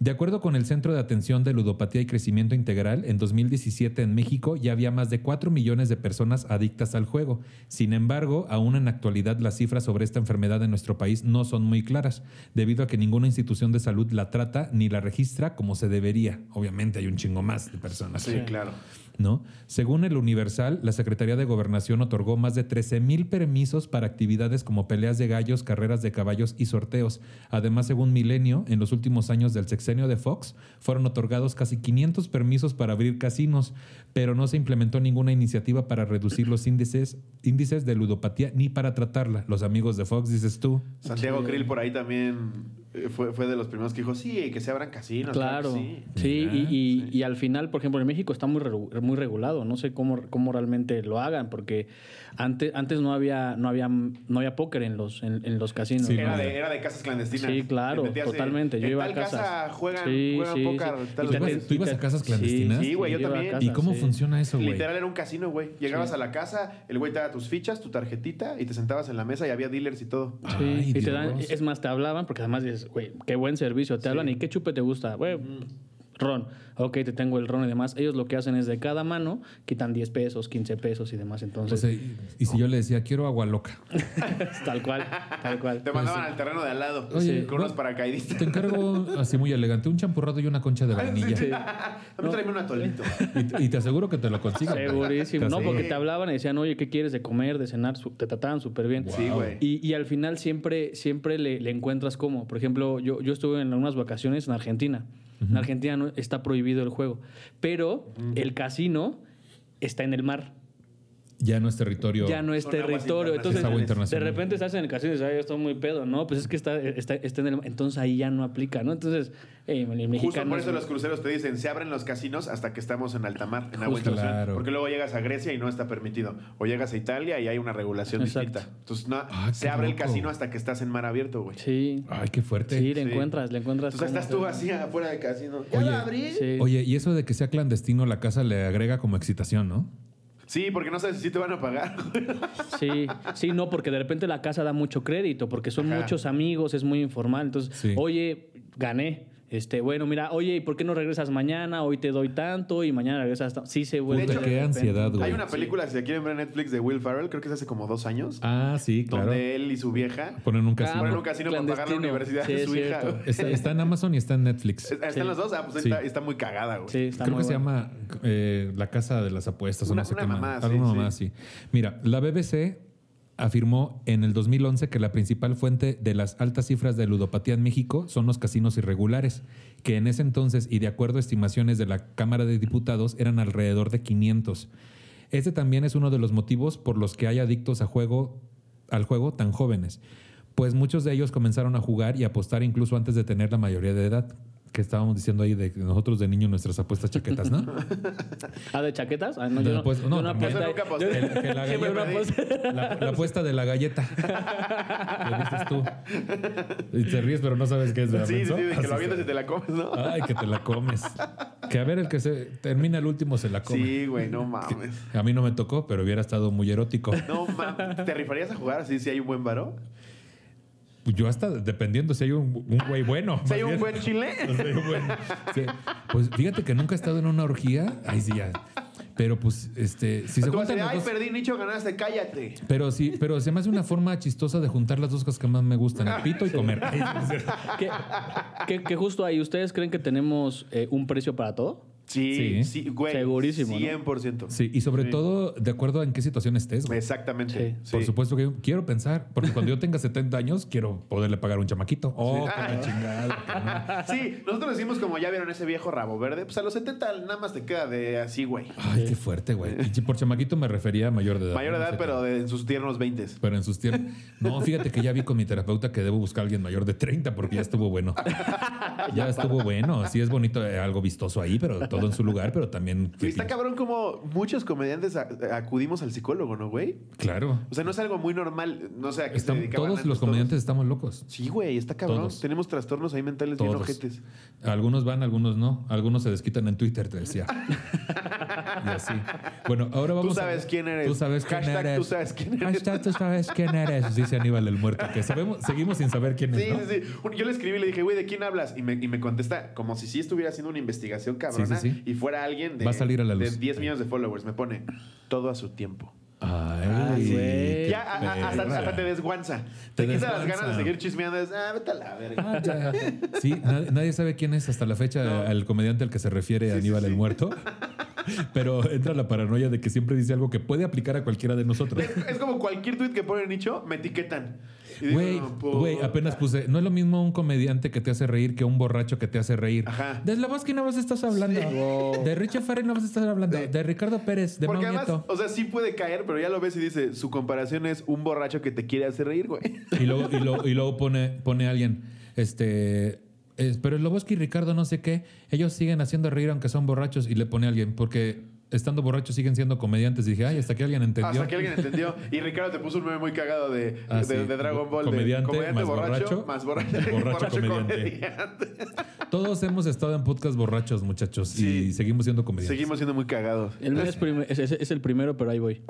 De acuerdo con el Centro de Atención de Ludopatía y Crecimiento Integral, en 2017 en México ya había más de 4 millones de personas adictas al juego. Sin embargo, aún en la actualidad las cifras sobre esta enfermedad en nuestro país no son muy claras, debido a que ninguna institución de salud la trata ni la registra como se debería. Obviamente hay un chingo más de personas. Sí, claro. ¿No? Según el Universal, la Secretaría de Gobernación otorgó más de 13 mil permisos para actividades como peleas de gallos, carreras de caballos y sorteos. Además, según Milenio, en los últimos años del sexenio de Fox, fueron otorgados casi 500 permisos para abrir casinos, pero no se implementó ninguna iniciativa para reducir los índices, índices de ludopatía ni para tratarla. Los amigos de Fox, dices tú. Santiago Krill por ahí también fue, fue de los primeros que dijo, sí, que se abran casinos. Claro. sí. Sí, y, y- Sí. y al final, por ejemplo, en México está muy, muy regulado. No sé cómo, cómo realmente lo hagan, porque antes, antes no había, no había, no había póker en los, en, en los casinos. Sí, ¿no? Era de, era de casas clandestinas. Sí, claro, totalmente. Yo en iba a tal casas. casa juegan, Sí, juegan sí, póker. tal. ¿Tú ibas a casas clandestinas? Sí, güey, yo a también. ¿Y cómo sí. funciona eso, güey? Literal era un casino, güey. Llegabas Sí. a la casa, el güey te daba tus fichas, tu tarjetita y te sentabas en la mesa y había dealers y todo. Sí, Ay, y te dan, es más, te hablaban, porque además dices, güey, qué buen servicio. Te hablan y qué chupe te gusta. Güey, ron. Ok, te tengo el ron y demás. Ellos lo que hacen es de cada mano quitan 10 pesos, 15 pesos y demás. O Entonces, sea, y, si yo le decía, quiero agua loca, tal cual, tal cual. Te mandaban al terreno de al lado Oye, con unos no- paracaidistas. te encargo así muy elegante un champurrado y una concha de vainilla. Sí. A mí tráeme un atolito. Y, y te aseguro que te lo consigo. Segurísimo. No, porque te hablaban y decían, oye, ¿qué quieres de comer, de cenar? Te trataban súper bien. Sí, güey. Y, y al final siempre, siempre le, le encuentras cómo. Por ejemplo, yo, yo estuve en unas vacaciones en Argentina. En Argentina no, está prohibido el juego. Pero el casino está en el mar. Ya no es territorio. Ya no es territorio. Entonces, Es agua de repente estás en el casino y dices, ay, yo estoy muy pedo. No, pues es que está, está, está en el mar. Entonces ahí ya no aplica, ¿no? Entonces, eh, el Justo mexicano... por eso es- los cruceros te dicen, se abren los casinos hasta que estamos en alta mar, en agua Justo. internacional. Claro. Porque luego llegas a Grecia y no está permitido. O llegas a Italia y hay una regulación Exacto. distinta. Entonces, no, Ah, se abre el casino hasta que estás en mar abierto, güey. Sí. Ay, qué fuerte. Sí, le Sí. encuentras, le encuentras. Entonces estás tú así afuera del casino. ¿Ya Oye, lo abrí? Sí. Oye, y eso de que sea clandestino la casa le agrega como excitación, ¿no? Sí, porque no sabes si te van a pagar. Sí, sí, no, porque de repente la casa da mucho crédito, porque son Ajá. muchos amigos, es muy informal. Entonces, Sí. oye, gané. Este, bueno, mira, oye, ¿y por qué no regresas mañana? Hoy te doy tanto y mañana regresas. Sí se vuelve. De qué repente. ansiedad, güey. Hay una película, si la quieren ver en Netflix, de Will Ferrell, creo que es hace como dos años, Ah, sí, claro. donde él y su vieja Ponen un Ah, casino. ponen un casino para pagar la universidad Sí, de es su hija. Está, está en Amazon y está en Netflix. ¿Están Sí. los dos? Ah, pues Sí. está, está muy cagada, güey. Sí, está Creo muy que se llama eh, La Casa de las Apuestas o Una- no sé una qué más. mamá, sí, Alguna sí. mamá así. Mira, la BBC afirmó en el 2011 que la principal fuente de las altas cifras de ludopatía en México son los casinos irregulares, que en ese entonces y de acuerdo a estimaciones de la Cámara de Diputados eran alrededor de 500. Este también es uno de los motivos por los que hay adictos al juego tan jóvenes, pues muchos de ellos comenzaron a jugar y apostar incluso antes de tener la mayoría de edad. Que estábamos diciendo ahí de que nosotros de niños nuestras apuestas chaquetas, ¿no? Ah, ¿de chaquetas? Ah, no, De yo no, no, yo no. Eso nunca aposté. Yo- Que- que la galleta-. La, la apuesta de la galleta. ¿Qué dices tú? Y te ríes, pero no sabes qué es, ¿verdad, Sí, sí, sí, que Así lo avientas y te la comes, ¿no? Ay, que te la comes. Que a ver, el que se termina el último se la come. Sí, güey, no mames. A mí no me tocó, pero hubiera estado muy erótico. No mames. ¿Te rifarías a jugar así si hay un buen varo? Yo hasta, dependiendo si hay un, un güey bueno. Si hay un bien. buen chile. Si hay un buen- sí. Pues fíjate que nunca he estado en una orgía. Ay, sí, ya. Pero pues, este, si se juntan los ay, dos- perdí, Nicho, ganaste, cállate. Pero sí, pero se me hace una forma chistosa de juntar las dos cosas que más me gustan, el pito y comer. que, que- que justo ahí, ¿ustedes creen que tenemos eh, un precio para todo? Sí, Sí. sí, güey. Segurísimo, ¿no? 100%. Sí, y sobre Sí. todo de acuerdo a en qué situación estés. güey. Exactamente. Sí. Por supuesto que yo quiero pensar, porque cuando yo tenga 70 años quiero poderle pagar un chamaquito. Oh, que la chingada. que no. Sí, nosotros decimos como ya vieron ese viejo rabo verde, pues a los 70 nada más te queda de así, güey. Ay, qué fuerte, güey. Y por chamaquito me refería a mayor de edad. Mayor ¿no? edad, No sé pero qué. de en sus tiernos 20. Pero en sus tiempos. No, fíjate que ya vi con mi terapeuta que debo buscar a alguien mayor de 30 porque ya estuvo bueno. ya estuvo bueno. Sí es bonito, eh, algo vistoso ahí, pero todo en su lugar, pero también... Y está cabrón como muchos comediantes acudimos al psicólogo, ¿no, güey? Claro. O sea, no es algo muy normal. No sé a qué se Están- dedicaban todos antes los comediantes estamos locos. Sí, güey, está cabrón. Todos. Tenemos trastornos ahí mentales bien Todos. ojetes. Algunos van, algunos no. Algunos se desquitan en Twitter, te decía. y así. Bueno, ahora vamos Tú a- sabes quién eres. Tú sabes quién Hashtag eres. tú sabes quién eres. Hashtag tú sabes quién eres. Dice Aníbal el muerto. Que sabemos, seguimos sin saber quién es. Sí, ¿no? sí, sí. Yo le escribí y le dije, güey, ¿de quién hablas? Y me, y me contesta como si sí estuviera haciendo una investigación cabrona Sí, sí, sí. Y fuera alguien de, Va a salir a la luz. de 10 millones de followers. Me pone todo a su tiempo. Ay, güey. Ya, a- a- hasta, hasta te desguanza. Te Te, quita las desguanza. ganas de seguir chismeando. Es, ah, vete a la verga. Ah. Sí, nadie, nadie sabe quién es hasta la fecha No. al comediante al que se refiere Sí, Aníbal sí, el sí. muerto. Pero entra la paranoia de que siempre dice algo que puede aplicar a cualquiera de nosotros. Es, es como cualquier tweet que pone Nicho, me etiquetan. Güey, apenas puse. No es lo mismo un comediante que te hace reír que un borracho que te hace reír. Ajá. De Slavoski no vas a estar hablando. Wow. De Richard Farrell no vas a estar hablando. De- De, Ricardo Pérez, de Porque Mau además, Nieto. o sea, sí puede caer, pero ya lo ves y dice, su comparación es un borracho que te quiere hacer reír, güey. Y luego, y luego, y luego pone, pone alguien, este. es- pero Sloboski y Ricardo no sé qué, ellos siguen haciendo reír aunque son borrachos y le pone alguien, porque estando borrachos siguen siendo comediantes. dije, ay, hasta que alguien entendió. Hasta que alguien entendió. Y Ricardo te puso un meme muy cagado de, Ah, de, sí. de Dragon Ball. de Comediante, más borracho, más borracho, borracho comediante. comediante. Todos hemos estado en podcast borrachos, muchachos, y seguimos siendo comediantes. Seguimos siendo muy cagados. El mío es, prim- es, es- es el primero, pero ahí voy.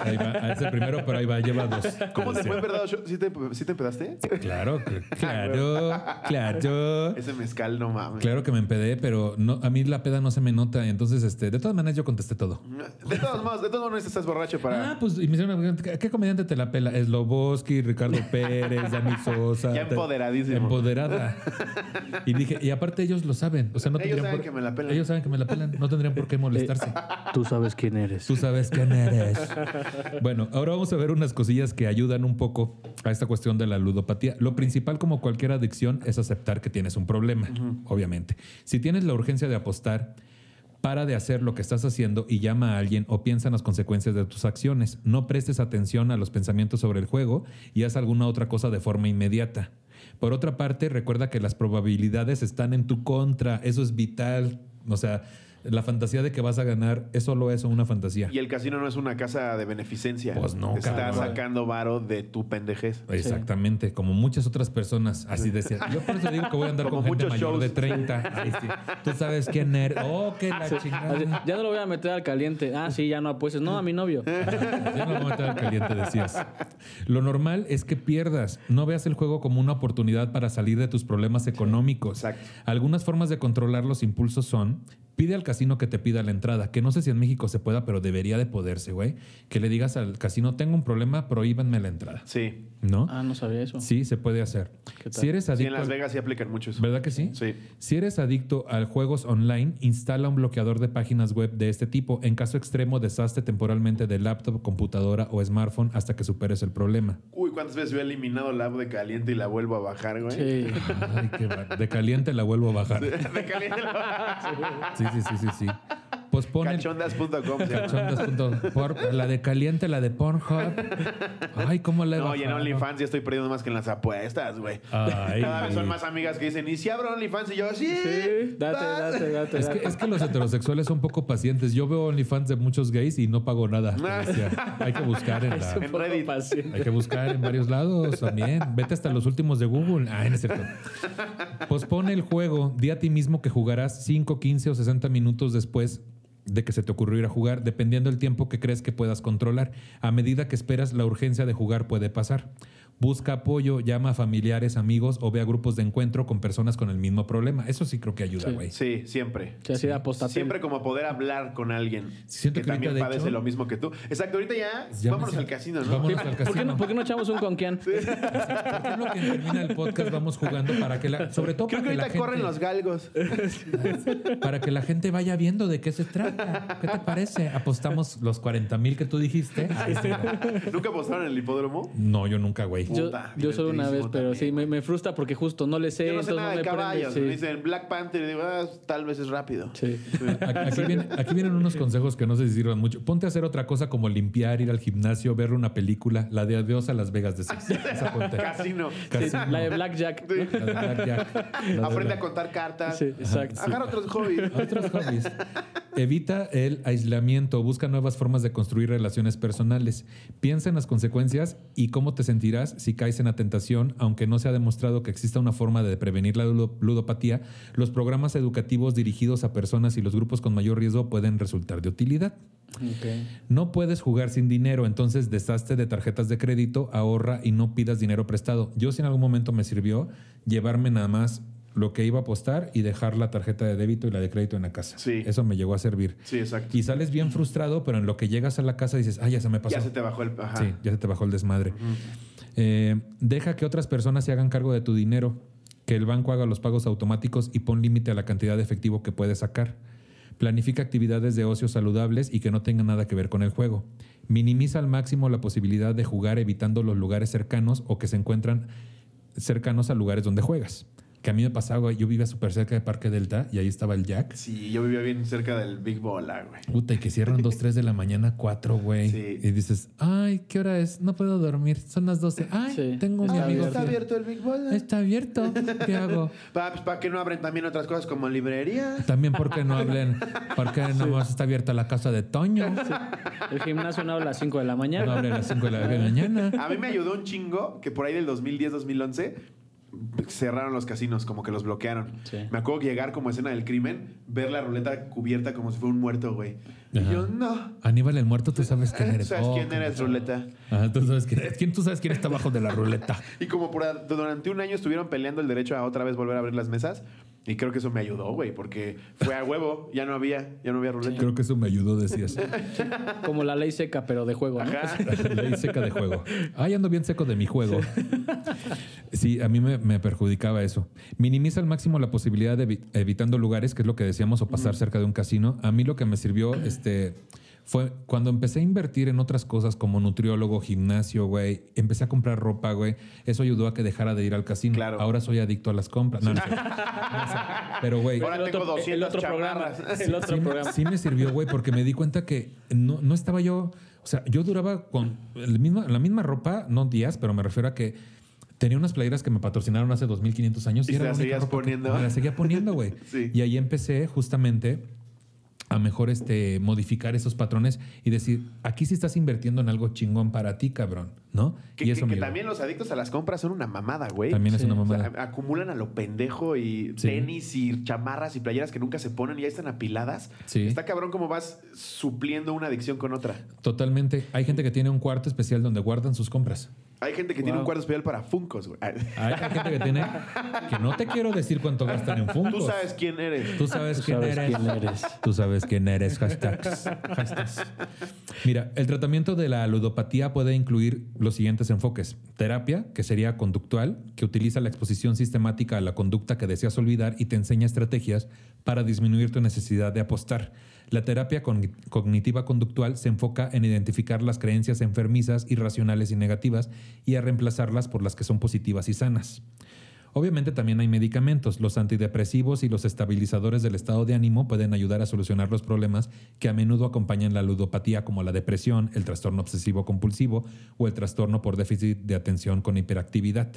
Ahí va, ah, es el primero, pero ahí va, lleva dos. ¿Cómo te fue, en verdad? ¿Sí te, ¿Sí te empedaste? Claro, cl- claro, claro. Ese mezcal, no mames. Claro que me empedé, pero no, a mí la peda no se me nota. Entonces, este, de todas maneras, yo contesté todo. De todos modos, de todos modos estás borracho para... Ah, pues y me hicieron una pregunta, ¿qué comediante te la pela? Sloboski, Ricardo Pérez, Dani Sosa. Ya empoderadísimo. Empoderada. Y dije, y aparte ellos lo saben. O sea, no Ellos tendrían saben por- que me la pelan. Ellos saben que me la pelan. No tendrían por qué molestarse. Tú sabes quién eres. Tú sabes quién eres. Bueno, ahora vamos a ver unas cosillas que ayudan un poco a esta cuestión de la ludopatía. Lo principal, como cualquier adicción, es aceptar que tienes un problema, obviamente. Si tienes la urgencia de apostar, para de hacer lo que estás haciendo y llama a alguien o piensa en las consecuencias de tus acciones. No prestes atención a los pensamientos sobre el juego y haz alguna otra cosa de forma inmediata. Por otra parte, recuerda que las probabilidades están en tu contra. Eso es vital. O sea, la fantasía de que vas a ganar es solo eso, una fantasía. Y el casino no es una casa de beneficencia. Pues no, Está cabrón. sacando varo de tu pendejez. Exactamente, como muchas otras personas, así decía. Yo por eso digo que voy a andar Como con gente mayor shows. de 30. Ay, sí. Tú sabes quién eres. Oh, que la chingada. ya no lo voy a meter al caliente. Ah, sí, ya no apuestes. No, a mi novio. Ya no lo voy a meter al caliente, decías. Lo normal es que pierdas. No veas el juego como una oportunidad para salir de tus problemas económicos. exacto. Algunas formas de controlar los impulsos son pide al casino que te pida la entrada, que no sé si en México se pueda, pero debería de poderse, güey. Que le digas al casino, tengo un problema, prohíbanme la entrada. Sí. ¿No? Ah, no sabía eso. Sí, se puede hacer. ¿Qué tal? Si eres Sí, adicto en Las Vegas sí aplican mucho eso. ¿Verdad que sí? Sí. Si eres adicto a juegos online, instala un bloqueador de páginas web de este tipo. En caso extremo, deshazte temporalmente de laptop, computadora o smartphone hasta que superes el problema. Uy, ¿cuántas veces yo he eliminado la app de caliente y la vuelvo a bajar, güey? Sí. Ay, qué De caliente la vuelvo a bajar. De caliente la Sí, sí, sí, sí, sí. Pospone Cachondas.com cachondas.por- la de caliente, la de Pornhub. Ay, cómo la he No, y en. OnlyFans ya estoy perdiendo más que en las apuestas, güey. Cada vez son más amigas que dicen, ¿y si abro OnlyFans? Y yo, sí. Sí, date, date, date. Es que, date. es que los heterosexuales son poco pacientes. Yo veo OnlyFans de muchos gays y no pago nada. decía. Hay que buscar en la, En Reddit. Paciente. Hay que buscar en varios lados también. Vete hasta los últimos de Google. Ay, no es cierto. Pospone el juego. Di a ti mismo que jugarás 5, 15 o 60 minutos después de que se te ocurrió jugar, dependiendo del tiempo que crees que puedas controlar. A medida que esperas, la urgencia de jugar puede pasar. Busca apoyo, llama a familiares, amigos o ve a grupos de encuentro con personas con el mismo problema. Eso sí creo que ayuda, Sí. güey. Sí, siempre. Sí. Siempre como poder hablar con alguien Siento que, que también de padece hecho- lo mismo que tú. Exacto, ahorita ya, vámonos al casino, ¿no? Vámonos al ¿Por qué, casino. no, por qué no echamos un conquian? ¿Por qué no que termina el podcast vamos jugando para que la, sobre todo Creo para que que, ahorita la corren los galgos. para que la gente vaya viendo de qué se trata. ¿Qué te parece? Apostamos los 40 mil que tú dijiste. Ahí está. ¿Nunca apostaron en el hipódromo? No, yo nunca, güey. Yo, Puta, yo solo una vez, pero también. sí, me, me frustra porque justo no le sé. Yo no sé nada no de me prende, caballos. sí. Me dicen Black Panther y digo, ah, tal vez es rápido. Sí. Aquí, viene- aquí vienen unos consejos que no sé si sirvan mucho. Ponte a hacer otra cosa como limpiar, ir al gimnasio, ver una película, la de Adiós a Las Vegas de Six. Esa ponte. Casino. Sí, Casino. la de Blackjack. Sí. La de Blackjack. La de Aprende Black- a contar cartas. Sí, exacto. Agarra otros hobbies. Otros hobbies. Evita el aislamiento, busca nuevas formas de construir relaciones personales. Piensa en las consecuencias y cómo te sentirás si caes en la tentación, aunque no se ha demostrado que exista una forma de prevenir la ludo- ludopatía. Los programas educativos dirigidos a personas y los grupos con mayor riesgo pueden resultar de utilidad. No puedes jugar sin dinero, entonces deshazte de tarjetas de crédito, ahorra y no pidas dinero prestado. Yo si en algún momento me sirvió llevarme nada más lo que iba a apostar y dejar la tarjeta de débito y la de crédito en la casa. Sí. Eso me llegó a servir. Sí, exacto. Y sales bien frustrado, pero en lo que llegas a la casa dices, ah, ya se me pasó. Ya se te bajó el... Ajá. Sí, ya se te bajó el desmadre. Eh, deja que otras personas se hagan cargo de tu dinero, que el banco haga los pagos automáticos y pon límite a la cantidad de efectivo que puedes sacar. Planifica actividades de ocio saludables y que no tengan nada que ver con el juego. Minimiza al máximo la posibilidad de jugar evitando los lugares cercanos o que se encuentran cercanos a lugares donde juegas. Que a mí me pasaba, güey. Yo vivía súper cerca de Parque Delta y ahí estaba el Jack. Sí, yo vivía bien cerca del Big Bola, güey. Puta, y que cierran 2, 3 de la mañana, 4, güey. Sí. Y dices, ay, ¿qué hora es? No puedo dormir. Son las 12. Ay, Sí. tengo un amigo. ¿Está abierto el Big Bola? Está abierto. ¿Qué hago? Pa, pues, ¿Para qué no abren también otras cosas como librería? También porque no hablen, porque nomás está abierta la casa de Toño. El gimnasio no abre a las 5 de la mañana. No abre a las 5 de la mañana. A mí me ayudó un chingo que por ahí del 2010-2011 cerraron los casinos, como que los bloquearon. Sí. Me acuerdo que llegar como escena del crimen, ver la ruleta cubierta como si fuera un muerto, güey. Y yo, no. Aníbal el muerto, tú sabes quién eres. ¿Sabes Oh, quién eres, ruleta? Ajá, tú sabes quién eres. ¿Quién, tú sabes quién está abajo de la ruleta. Y como por, durante un año estuvieron peleando el derecho a otra vez volver a abrir las mesas. Y creo que eso me ayudó, güey, porque fue a huevo, ya no había, ya no había ruleta. Creo que eso me ayudó, decías. Como la ley seca, pero de juego. ¿no? Ajá. Ley seca de juego. Ay, ando bien seco de mi juego. Sí, a mí me, me perjudicaba eso. Minimiza al máximo la posibilidad de evi- evitando lugares, que es lo que decíamos, o pasar cerca de un casino. A mí lo que me sirvió, este, fue cuando empecé a invertir en otras cosas como nutriólogo, gimnasio, güey. Empecé a comprar ropa, güey. Eso ayudó a que dejara de ir al casino. Claro. Ahora soy adicto a las compras. No, no sé. No sé. Pero, güey. Ahora el tengo otro, 200 el otro programa. El otro sí, me- programa. sí me sirvió, güey, porque me di cuenta que no, no estaba yo. O sea, yo duraba con el la misma ropa, no días, pero me refiero a que tenía unas playeras que me patrocinaron hace 2500 años Y y, te era las la única seguías poniendo. me las seguía poniendo, güey. Sí. Y ahí empecé justamente a mejor este modificar esos patrones y decir, aquí sí estás invirtiendo en algo chingón para ti, cabrón, ¿no? Que, y que- eso también los adictos a las compras son una mamada, güey. También es Sí. una O sea, mamada. acumulan a lo pendejo y Sí. tenis y chamarras y playeras que nunca se ponen y ya están apiladas. Sí. Está cabrón cómo vas supliendo una adicción con otra. Totalmente. Hay gente que tiene un cuarto especial donde guardan sus compras. Hay gente que tiene un cuarto especial para Funcos, güey. Hay, hay gente que tiene que no te quiero decir cuánto gastan en Funko. Tú sabes quién eres. Tú sabes, Tú quién, sabes eres. quién eres. Tú sabes quién eres. Hashtags. Hashtags. Mira, el tratamiento de la ludopatía puede incluir los siguientes enfoques. Terapia, que sería conductual, que utiliza la exposición sistemática a la conducta que deseas olvidar y te enseña estrategias para disminuir tu necesidad de apostar. La terapia cognitiva conductual se enfoca en identificar las creencias enfermizas, irracionales y negativas y a reemplazarlas por las que son positivas y sanas. Obviamente también hay medicamentos. Los antidepresivos y los estabilizadores del estado de ánimo pueden ayudar a solucionar los problemas que a menudo acompañan la ludopatía como la depresión, el trastorno obsesivo compulsivo o el trastorno por déficit de atención con hiperactividad.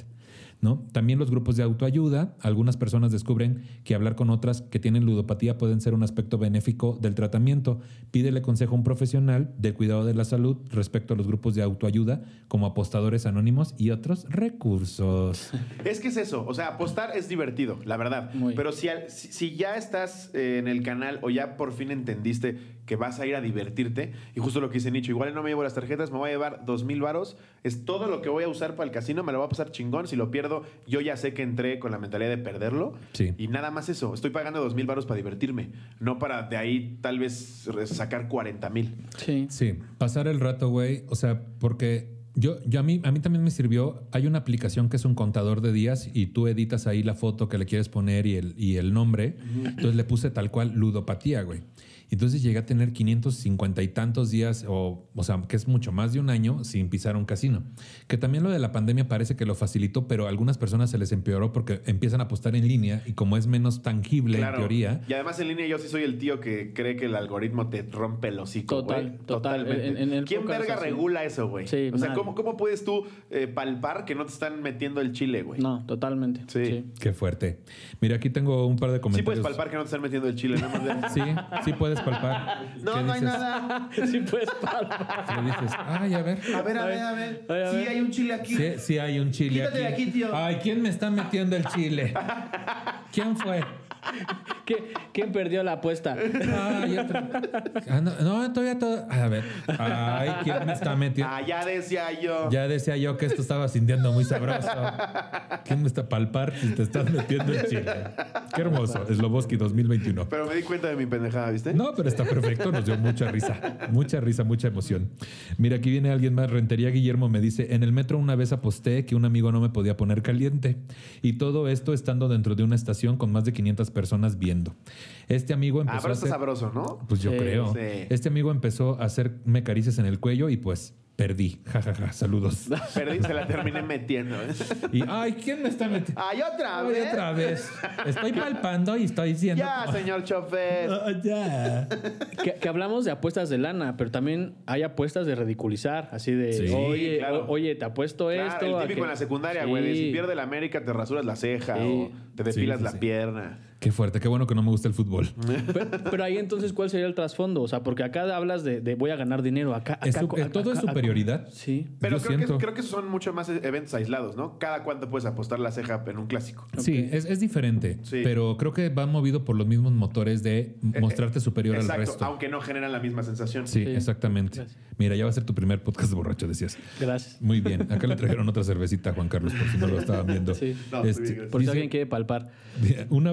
¿No? También los grupos de autoayuda. Algunas personas descubren que hablar con otras que tienen ludopatía pueden ser un aspecto benéfico del tratamiento. Pídele consejo a un profesional de cuidado de la salud respecto a los grupos de autoayuda como apostadores anónimos y otros recursos. Es que es eso, o sea, apostar es divertido, la verdad. Muy. Pero si, si ya estás eh, en el canal o ya por fin entendiste que vas a ir a divertirte, y justo lo que dice Nicho, igual no me llevo las tarjetas, me voy a llevar dos mil varos, es todo lo que voy a usar para el casino, me lo voy a pasar chingón, si lo pierdo, yo ya sé que entré con la mentalidad de perderlo. Sí. Y nada más eso, estoy pagando dos mil varos para divertirme, no para de ahí tal vez sacar 40 mil. Sí. Sí, pasar el rato, güey. O sea, porque yo, yo a mí, a mí también me sirvió. Hay una aplicación que es un contador de días y tú editas ahí la foto que le quieres poner y el, y el nombre. Entonces le puse tal cual ludopatía, güey. Entonces llegué a tener 550 y tantos días, o, o sea, que es mucho más de un año sin pisar un casino. Que también lo de la pandemia parece que lo facilitó, pero a algunas personas se les empeoró porque empiezan a apostar en línea y como es menos tangible en teoría, Y además en línea yo sí soy el tío que cree que el algoritmo te rompe el hocico, Total, güey. total. Totalmente. En- en el ¿Quién verga regula eso, güey? Sí, o sea, nadie. ¿cómo, ¿cómo puedes tú eh, palpar que no te están metiendo el chile, güey? No, totalmente. Sí. qué fuerte. Mira, aquí tengo un par de Sí comentarios. puedes palpar que no te están metiendo el chile, nada más. de- Sí, sí puedes palpar. No, ¿Qué no hay dices? nada. Sí, puedes palpar. Le dices, ay, a ver. A ver, a ver, a ver. Ay, a Sí ver. hay un chile aquí. Sí, sí hay un chile Quítate de aquí, tío. Ay, ¿quién me está metiendo el chile? ¿Quién fue? ¿Qué- ¿Quién perdió la apuesta? Ah, no, no, todavía todo. A ver. Ay, ¿quién me está metiendo? Ah, ya decía yo. Ya decía yo que esto estaba sintiendo muy sabroso. ¿Quién me está palpar si te estás metiendo el chile? Qué hermoso. Sloboski 2021. Pero me di cuenta de mi pendejada, ¿viste? No, pero está perfecto, nos dio mucha risa, mucha risa, mucha emoción. Mira, aquí viene alguien más, Rentería Guillermo me dice, en el metro una vez aposté que un amigo no me podía poner caliente y todo esto estando dentro de una estación con más de 500 personas viendo. Este amigo Ah, empezó pero a está hacer... sabroso, ¿no? Pues yo Sí, creo. sí. Este amigo empezó a hacerme caricias en el cuello y pues Perdí, jajaja, saludos. Perdí, se la terminé metiendo. ¿eh? Y, ay, ¿quién me está metiendo? ¡Ay, otra Ay, vez! otra vez. Estoy palpando y estoy diciendo. Ya, señor chofer. Ah, ya. Que, que hablamos de apuestas de lana, pero también hay apuestas de ridiculizar, así de, Sí, oye, claro. o- oye, te apuesto Claro, esto. el típico que- en la secundaria, güey. Sí. Si pierde la América, te rasuras la ceja Sí. o te depilas Sí, sí, la sí. pierna. Qué fuerte, qué bueno que no me gusta el fútbol. Pero, pero ahí entonces, ¿cuál sería el trasfondo? O sea, porque acá hablas de, de voy a ganar dinero, acá... Es acá- su- acá- todo es acá- superioridad. Sí. Pero Yo creo que, creo que esos son mucho más eventos aislados, ¿no? Cada cuánto puedes apostar la ceja en un clásico. Sí, es, es diferente, Sí. pero creo que va movido por los mismos motores de mostrarte superior al Eh, Exacto, resto. aunque no generan la misma sensación. Sí, Sí. exactamente. Gracias. Mira, ya va a ser tu primer podcast de borracho, decías. Gracias. Muy bien. Acá le trajeron otra cervecita a Juan Carlos, por si no lo estaban viendo. Sí. No, Este, bien. Por si alguien quiere palpar. una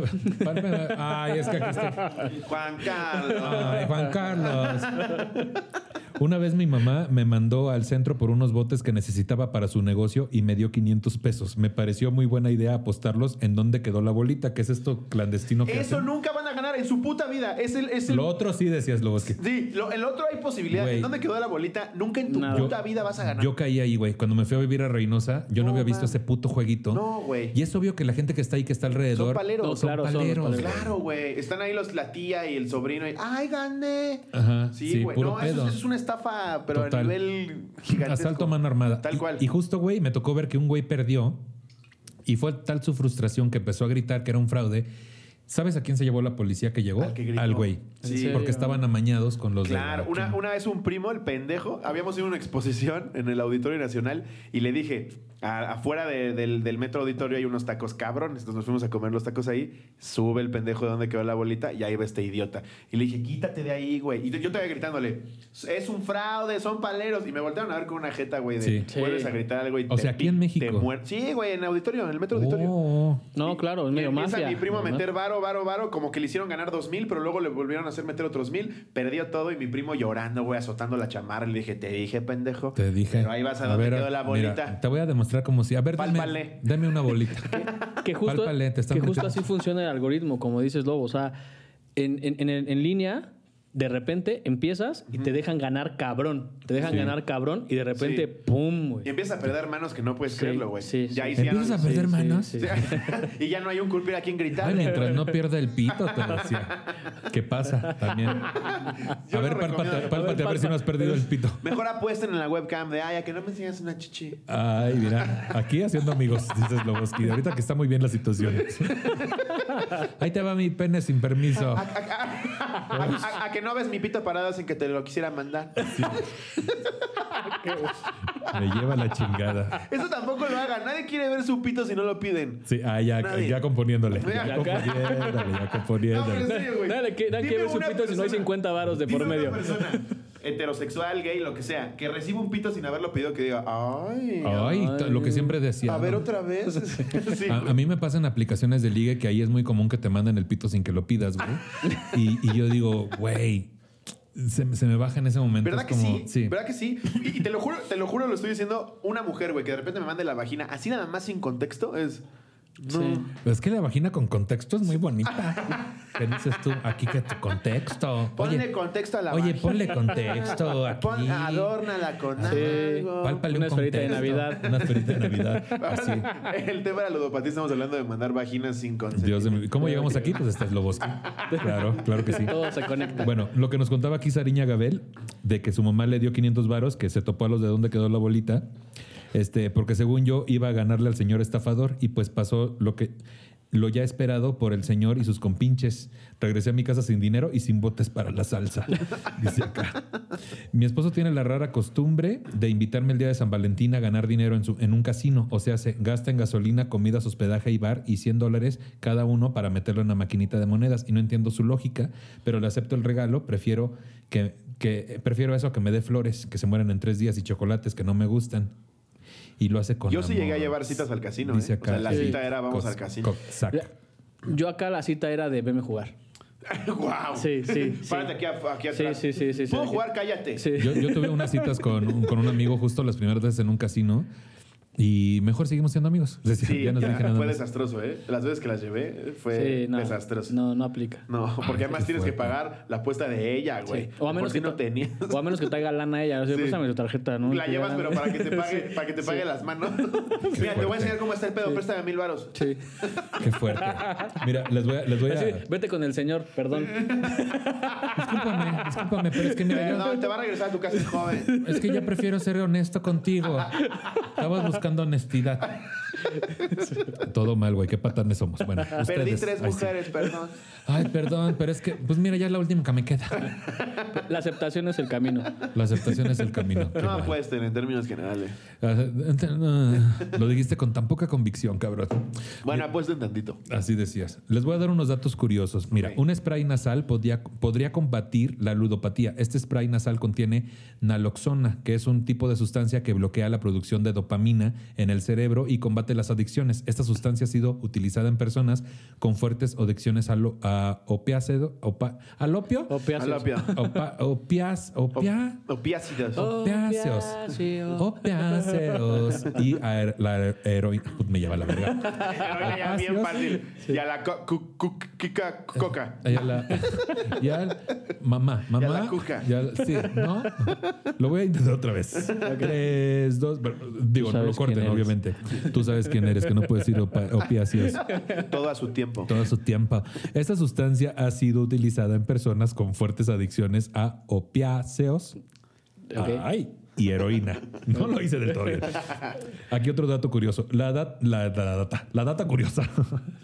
Ay, es que aquí está. Juan Carlos. Ay, Juan Carlos. Una vez mi mamá me mandó al centro por unos botes que necesitaba para su negocio y me dio 500 pesos. Me pareció muy buena idea apostarlos en dónde quedó la bolita, que es esto clandestino que Eso hacen. nunca van a ganar en su puta vida. Es el. Es el Lo otro sí decías, Loboski. Sí, lo- el otro hay posibilidad. ¿En dónde quedó la bolita? Nunca en tu Nada. puta vida vas a ganar. Yo caí ahí, güey. Cuando me fui a vivir a Reynosa, yo no, No, había visto ese puto jueguito. No, güey. Y es obvio que la gente que está ahí, que está alrededor. Son paleros. No, claro, son los paleros, Claro, güey. Están ahí los, la tía y el sobrino. Y, ¡Ay, gané! Ajá. Sí, güey. no, eso, es- eso es una estafa, pero Total. a nivel gigantesco. Asalto a mano armada. Tal Y- cual. Y, justo, güey, me tocó ver que un güey perdió y fue tal su frustración que empezó a gritar que era un fraude. ¿Sabes a quién se llevó la policía que llegó? Al que gritó. Al güey. Sí. ¿En? Porque estaban amañados con los de la- Claro, una, una vez un primo, el pendejo, habíamos ido a una exposición en el Auditorio Nacional y le dije, a- afuera de- del, del metro auditorio hay unos tacos cabrones, entonces nos fuimos a comer los tacos ahí, sube el pendejo de donde quedó la bolita y ahí va este idiota. Y le dije, quítate de ahí, güey. Y yo estaba gritándole, es un fraude, son paleros. Y me voltearon a ver con una jeta, güey, de, Sí. Sí. vuelves a gritar algo y O te sea, aquí en te México. muer- Sí, güey, en el auditorio, en el metro auditorio. Oh. No, claro, es Y medio empieza mafia. mi primo a meter varo, varo, varo, como que le hicieron ganar dos mil, pero luego le volvieron a hacer meter otros mil. Perdió todo y mi primo llorando, güey, azotando la chamarra. Le dije, te dije, pendejo. Te dije. Pero ahí vas a, donde quedó la mira, bolita. te voy a demostrar como si. A ver, dame, dame una bolita. que justo, Pálpale, que justo así funciona el algoritmo, como dices Lobo. O sea, en, en, en, en línea, de repente empiezas y te dejan ganar cabrón. Te dejan Sí. ganar cabrón y de repente, Sí. ¡pum! Y empiezas a perder manos que no puedes Sí, creerlo, güey. sí, ya sí. ahí sí ya no- Empiezas a perder manos. sí. y ya no hay un culpir a quien gritar. Ay, mientras no pierda el pito, te decía. ¿Qué pasa? También. Yo a ver, no pálpate, pálpate a ver si no has perdido el pito. Mejor apuesten en la webcam de, ay, a que no me enseñas una chichi. Ay, mira, aquí haciendo amigos, dices Loboski. Ahorita que está muy bien la situación. Ahí te va mi pene sin permiso. A, a- a- a- a que no ves mi pito parado sin que te lo quisiera mandar. Me lleva la chingada. Eso tampoco lo hagan. Nadie quiere ver su pito si no lo piden. Sí, ah, ya, Nadie. ya componiéndole. Ya componiéndole, ya No, pero componiéndole. serio, güey. Nadie que- Dime ver su pito si no hay persona- 50 varos de por dime medio. Una persona heterosexual, gay, lo que sea, que reciba un pito sin haberlo pedido, que diga, ay, Ay, lo que siempre decía. a ver ¿no? otra vez. Sí, A, a mí me pasan aplicaciones de ligue que ahí es muy común que te manden el pito sin que lo pidas, güey. Y, y yo digo, güey, se, me- se me baja en ese momento. ¿Verdad es que como- sí? ¿Verdad que sí? Y, y te lo juro, te lo juro, lo estoy diciendo una mujer, güey, que de repente me mande la vagina así nada más sin contexto, es. No. Sí. Pero es que la vagina con contexto es muy bonita. ¿Qué dices tú? Aquí que tu contexto. Ponle Oye, contexto a la oye, vagina. ponle contexto aquí. Pon, adórnala con Sí. algo. Pálpale Una un esferita de. Navidad. Una esferita de Navidad. Así. El tema de la ludopatía estamos hablando de mandar vaginas sin consentimiento. Dios ¿Cómo llegamos aquí? Pues está Sloboski. Claro, claro que sí. Todo se conecta. Bueno, lo que nos contaba aquí Sariña Gabel, de que su mamá le dio 500 varos, que se topó a los de dónde quedó la bolita, este, porque según yo iba a ganarle al señor estafador y pues pasó lo que lo ya esperado por el señor y sus compinches. Regresé a mi casa sin dinero y sin botes para la salsa. Dice acá. Mi esposo tiene la rara costumbre de invitarme el día de San Valentín a ganar dinero en, su, en un casino. O sea, se gasta en gasolina, comidas, hospedaje y bar y 100 dólares cada uno para meterlo en una maquinita de monedas. Y no entiendo su lógica, pero le acepto el regalo. Prefiero que, que prefiero eso que me dé flores que se mueren en tres días y chocolates que no me gustan. Y lo hace con Yo sí amor. llegué a llevar citas al casino. Dice ¿eh? acá. O sea, la Sí. cita era vamos Cos- al casino. Yo acá la cita era de veme jugar. ¡Wow! Sí, sí, sí. Párate aquí, a- aquí Sí, atrás. sí, sí, sí, sí. ¿Puedo jugar? Cállate. Sí. Yo, yo tuve unas citas con, con un amigo justo las primeras veces en un casino Y mejor seguimos siendo amigos. Decir, Sí, ya nos dije nada fue más. desastroso, ¿eh? Las veces que las llevé fue Sí, no, desastroso. no, no aplica. No, porque además tienes que pagar la apuesta de ella, güey. Sí. O a menos que no te- tenías. O a menos que traiga lana ella. O sea, Sí. préstame tu tarjeta, ¿no? La llevas, ya- pero para que te pague, para que te pague Sí. las manos. Mira, te voy a enseñar cómo está el pedo. Préstame mil varos. Sí. Qué fuerte. Mira, les voy a. Les voy a vete con el señor, perdón. discúlpame, discúlpame, pero es que mira, yo- Perdón, te va a regresar a tu casa, joven. Es que yo prefiero ser honesto contigo. Estabas buscando honestidad. Todo mal, güey. Qué patanes somos. Bueno, Perdí ustedes. tres Ay, sí. mujeres, perdón. Ay, perdón, pero es que, pues mira, ya es la última que me queda. La aceptación es el camino. La aceptación es el camino. Qué No mal. apuesten en términos generales. Ah, Lo dijiste con tan poca convicción, cabrón. Bueno, apuesten tantito. Así decías. Les voy a dar unos datos curiosos. Mira, un spray nasal podía- podría combatir la ludopatía. Este spray nasal contiene naloxona, que es un tipo de sustancia que bloquea la producción de dopamina en el cerebro y combate las adicciones. Esta sustancia ha sido utilizada en personas con fuertes adicciones a, lo- a opiácedo, opa- al opio, Opiáceos. Opa- opias, opia, Opiácidos. opiáceos, Opiáceos. opiáceos y a la heroína. Me lleva la verga. Heroína ya bien fácil. Y a la coca. Ya la, ya el- mamá, mamá. Ya la cuca. la- sí, ¿no? Lo voy a intentar otra vez. Tres, dos. pero, Digo, no lo corten, obviamente. Tú sabes quién eres, que no puedes ir opiáceos Todo a su tiempo. todo su tiempo. Esta sustancia ha sido utilizada en personas con fuertes adicciones a opiáceos. Ay, y heroína. No lo hice del todo bien. Aquí otro dato curioso. La, dat- la, la data. La data curiosa.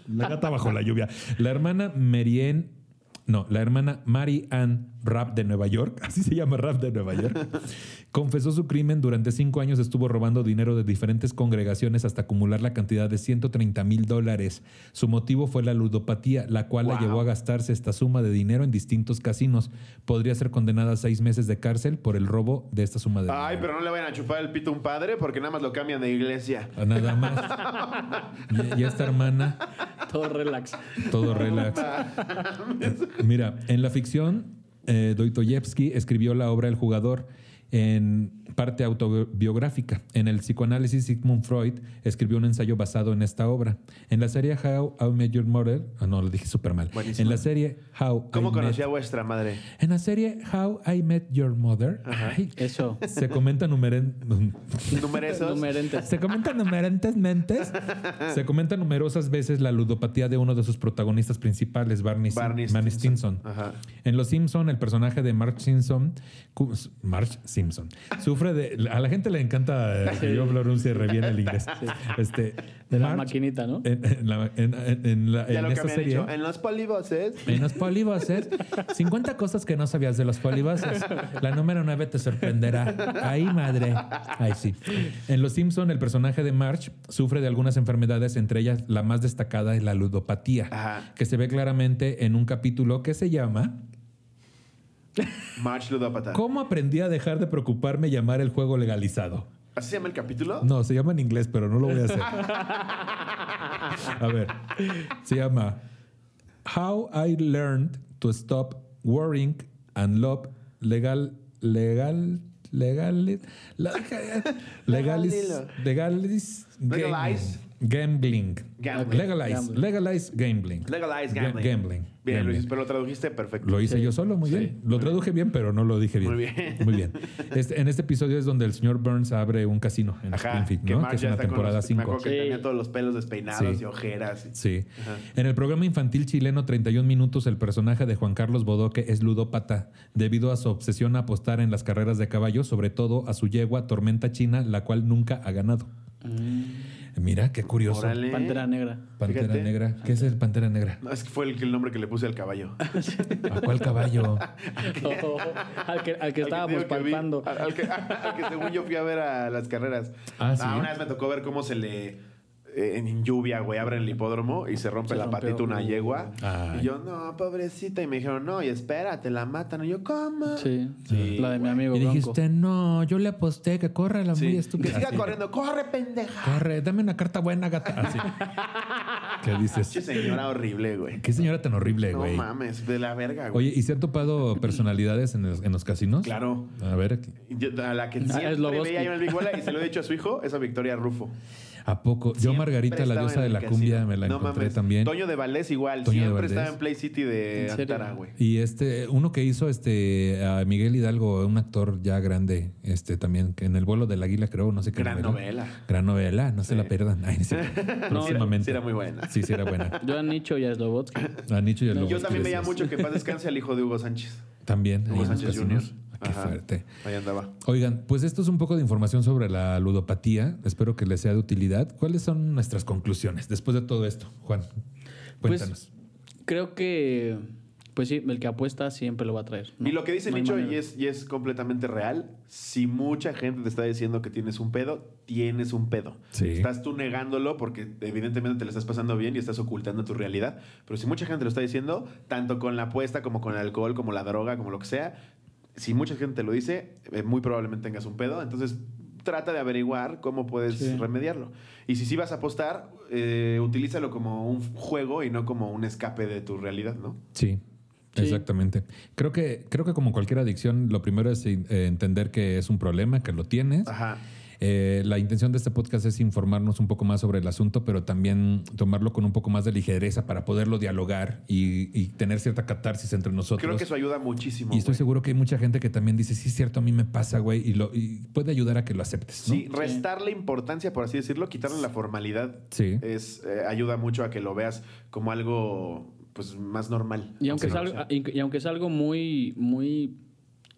La data bajo la lluvia. La hermana Merien. No, la hermana Mary Ann Rapp de Nueva York, así se llama Rapp de Nueva York, confesó su crimen. Durante cinco años estuvo robando dinero de diferentes congregaciones hasta acumular la cantidad de 130 mil dólares. Su motivo fue la ludopatía, la cual la llevó a gastarse esta suma de dinero en distintos casinos. Podría ser condenada a seis meses de cárcel por el robo de esta suma de dinero. Ay, pero no le vayan a chupar el pito a un padre porque nada más lo cambian de iglesia. Nada más. Y esta hermana, Todo relax. todo relax. Mira, en la ficción, eh, escribió la obra El jugador en parte autobiográfica. En el psicoanálisis, Sigmund Freud escribió un ensayo basado en esta obra. En la serie How I Met Your Mother, ah, no, lo dije súper mal. Buenísimo. En la serie How ¿Cómo I conocí Met- a vuestra madre? En la serie How I Met Your Mother, ay, Eso. se comenta numeren-. Numerentes. Se comenta numerentes mentes. Se comenta numerosas veces la ludopatía de uno de sus protagonistas principales, Barney, Barney Stinson. Stinson. Ajá. En Los Simpson, el personaje de Mark Simpson, Marge Simpson, sufre de. A la gente le encanta eh, que yo pronuncie re bien el inglés. Este, De la maquinita, ¿no? En, en la- en- en- en la- Ya en lo que esta me han serie. dicho. En los polivoces. En los polivoces, 50 cosas que no sabías de los polivoces. La número 9 te sorprenderá. Ay, madre. Ay, sí. En Los Simpson, el personaje de Marge sufre de algunas enfermedades, entre ellas la más destacada es la ludopatía, Ajá. que se ve claramente en un capítulo que se llama March. ¿Cómo aprendí a dejar de preocuparme y llamar el juego legalizado? ¿Así se llama el capítulo? No, se llama en inglés, pero no lo voy a hacer. A ver, se llama How I Learned to Stop Worrying and Love Legal Legal Legal Legalis Legalis Legalize. Gambling. Gambling. Legalize. Gambling. Legalize gambling. Legalize Ga- gambling. Gambling. Bien, Gambling. Luis, pero lo tradujiste perfecto. Lo hice Sí. yo solo, muy Sí. bien. Lo traduje bien, pero no lo dije bien. Muy bien. Muy bien. Este- en este episodio es donde el señor Burns abre un casino en Ajá. Springfield, que ¿no? Marge Que es una temporada los- Me 5. acuerdo que Sí. tenía todos los pelos despeinados Sí. y ojeras. y- Sí. Ajá. En el programa infantil chileno 31 minutos, el personaje de Juan Carlos Bodoque es ludópata debido a su obsesión a apostar en las carreras de caballos, sobre todo a su yegua Tormenta China, la cual nunca ha ganado. Mira, qué curioso. Órale. Pantera negra. Pantera Fíjate. Negra. ¿Qué es el Pantera Negra? No, es que fue el, el nombre que le puse al caballo. ¿A cuál caballo? al que, al que Al estábamos te digo que vi- palpando. al, al que, al que según yo fui a ver a las carreras. Ah, ¿sí? una vez me tocó ver cómo se le en lluvia, güey, abren el hipódromo y se rompe Se la rompió. patita una yegua. Ay. Y yo, no, pobrecita. Y me dijeron, no, y espérate, la matan. Y yo, ¿cómo? Sí, Sí, la de mi güey. amigo Y Bronco. dijiste, no, yo le aposté que corra la Sí. muy Que estúpida. siga Así. corriendo, corre, pendeja. Corre, dame una carta buena, gata. Así. ¿Qué dices? señora horrible, güey. Qué señora tan horrible, No güey. mames, de la verga, güey. Oye, ¿y se han topado personalidades en los, en los casinos? Claro. A ver, Yo- a la que Ah, siempre veía yo en el Big Bola y se lo he dicho a su hijo, es a Victoria Rufo. ¿a poco? Yo, Siempre Margarita, la diosa de la cumbia, me la No encontré mames. también. Toño de Valdés igual, Toño siempre estaba en Play City de. Antara, güey. Y este, uno que hizo este a Miguel Hidalgo, un actor ya grande, este también, que en el vuelo del águila, creo, no sé qué. Gran novela. Gran novela, no se Sí. la pierdan. Ay, sí. Próximamente. sí era muy buena. Sí, sí era buena. Yo a Nicho y a Slobotsky. A Nicho y a Yo también ¿qué veía mucho que paz descanse al hijo de Hugo Sánchez. También, Hugo Sánchez. Jr. Qué Ajá. fuerte. Ahí andaba. Oigan, pues esto es un poco de información sobre la ludopatía. Espero que les sea de utilidad. ¿Cuáles son nuestras conclusiones después de todo esto, Juan? Pues, Cuéntanos. Creo que, pues sí, el que apuesta siempre lo va a traer. ¿no? Y lo que dice No Nicho, manera. y es, y es completamente real, si mucha gente te está diciendo que tienes un pedo, tienes un pedo. Sí. Estás tú negándolo porque evidentemente te lo estás pasando bien y estás ocultando tu realidad. Pero si mucha gente lo está diciendo, tanto con la apuesta como con el alcohol, como la droga, como lo que sea, si mucha gente te lo dice, eh, muy probablemente tengas un pedo. Entonces trata de averiguar cómo puedes Sí. remediarlo. Y si sí vas a apostar, eh, utilízalo como un juego y no como un escape de tu realidad, ¿no? Sí. Sí. Exactamente. Creo que, creo que como cualquier adicción, lo primero es eh, entender que es un problema, que lo tienes. Ajá. Eh, la intención de este podcast es informarnos un poco más sobre el asunto, pero también tomarlo con un poco más de ligereza para poderlo dialogar y, y tener cierta catarsis entre nosotros. Creo que eso ayuda muchísimo. y estoy güey. seguro que hay mucha gente que también dice, sí, es cierto, a mí me pasa, güey, y, lo, y puede ayudar a que lo aceptes. ¿no? Sí, restarle importancia, por así decirlo, quitarle la formalidad, Sí. es, eh, ayuda mucho a que lo veas como algo pues más normal. Y aunque, Sí, es algo, y aunque es algo muy, muy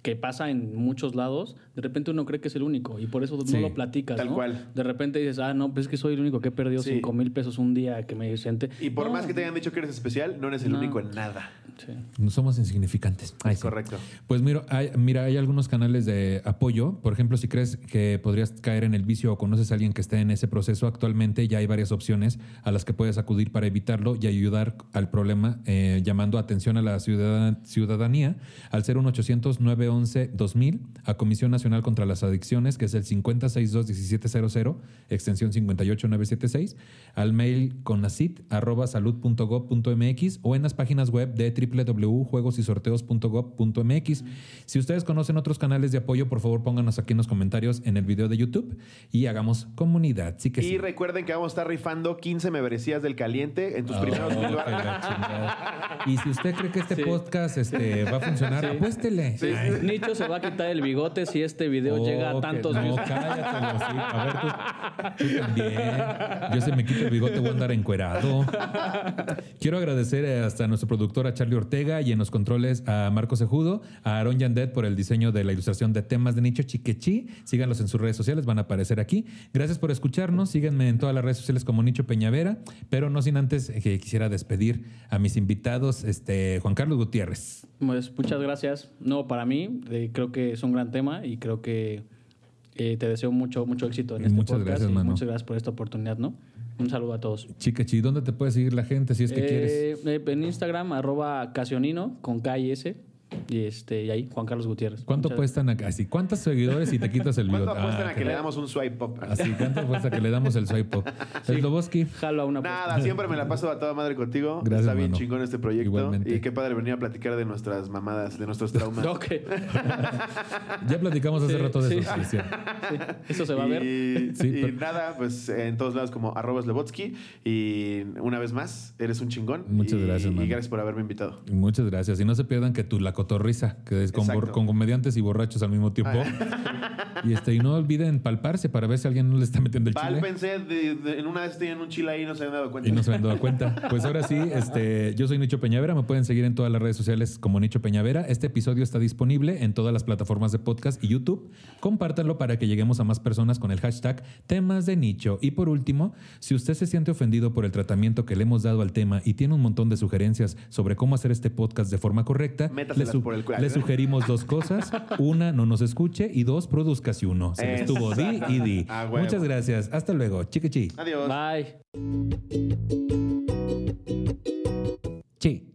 que pasa en muchos lados, de repente uno cree que es el único y por eso Sí, no lo platicas. tal ¿no? cual. De repente dices, ah, no, pues es que soy el único que he perdido Sí. 5 mil pesos un día que me siente. Y por No, más que te hayan dicho que eres especial, no eres el No. único en nada. sí. No somos insignificantes. Ay, sí. Correcto. Pues mira hay, mira, hay algunos canales de apoyo. Por ejemplo, si crees que podrías caer en el vicio o conoces a alguien que esté en ese proceso, actualmente ya hay varias opciones a las que puedes acudir para evitarlo y ayudar al problema, eh, llamando atención a la ciudad- ciudadanía al 01800-911-2000, a Comisión Nacional contra las Adicciones, que es el 5062-1700, extensión 58976, al mail conacit.salud.gov.mx o en las páginas web de www.juegosysorteos.gov.mx. Si ustedes conocen otros canales de apoyo, por favor pónganos aquí en los comentarios en el video de YouTube y hagamos comunidad. Sí que Y sí. recuerden que vamos a estar rifando 15 membresías del caliente en tus primeros mil. Y si usted cree que este Sí. podcast este, va a funcionar, Sí. apuéstele. Sí. Ay. Nicho se va a quitar el bigote si este video Oh, llega a tantos no, views. cállate, sí. A ver, tú, tú también. Yo se me quito el bigote, voy a andar encuerado. Quiero agradecer eh, hasta a nuestro productor, a Charlie Ortega, y en los controles a Marco Sejudo, a Aaron Yandet por el diseño de la ilustración de temas de nicho Chiquechi. Síganlos en sus redes sociales, van a aparecer aquí. Gracias por escucharnos. Síganme en todas las redes sociales como Nicho Peñavera, pero no sin antes eh, que quisiera despedir a mis invitados, este Juan Carlos Gutiérrez. Pues muchas gracias. No, para mí eh, creo que es un gran tema y creo que eh, te deseo mucho, mucho éxito en este Muchas podcast. gracias, y mano. Muchas gracias por esta oportunidad, ¿no? Un saludo a todos. Chiquechi, ¿dónde te puede seguir la gente si es que quieres? Eh, eh, en Instagram, arroba Casionino, con K y S. Y, este, y ahí, Juan Carlos Gutiérrez. ¿Cuánto Muchas- cuestan acá? Así, ¿Cuántos seguidores si te quitas el ¿Cuándo bigote? apuestan Ah, a que le damos un swipe up? Así, ¿cuánto apuesta que le damos el swipe up? Sloboski. Jalo a una apuesta. Nada, siempre me la paso a toda madre contigo. Gracias, Está bien mano. chingón este proyecto. Igualmente. Y qué padre venir a platicar de nuestras mamadas, de nuestros traumas. Ok. Ya platicamos hace Sí, rato de sí. eso. sí, sí. Sí, Eso se va a ver. Y, Sí, y pero- nada, pues en todos lados como arroba Slobotsky. Y una vez más, eres un chingón. Muchas Y- gracias, Y mano. gracias por haberme invitado. Muchas gracias. Y no se pierdan que tu la cotorriza, que es con, comediantes y borrachos al mismo tiempo. y este, y no olviden palparse para ver si alguien no le está metiendo el chile. Pálpense, en una vez tienen un chile ahí y no se han dado cuenta. Y no se han dado cuenta. Pues ahora sí, este, yo soy Nicho Peñavera. Me pueden seguir en todas las redes sociales como Nicho Peñavera. Este episodio está disponible en todas las plataformas de podcast y YouTube. Compártanlo para que lleguemos a más personas con el hashtag temas de nicho. Y por último, si usted se siente ofendido por el tratamiento que le hemos dado al tema y tiene un montón de sugerencias sobre cómo hacer este podcast de forma correcta, méteselas su- por el culo. le sugerimos dos cosas. Una, no nos escuche. Y dos, produzca si uno. Se estuvo di y di. Ah. Muchas gracias. Hasta luego. Chiquichi. Adiós. Bye. Chi.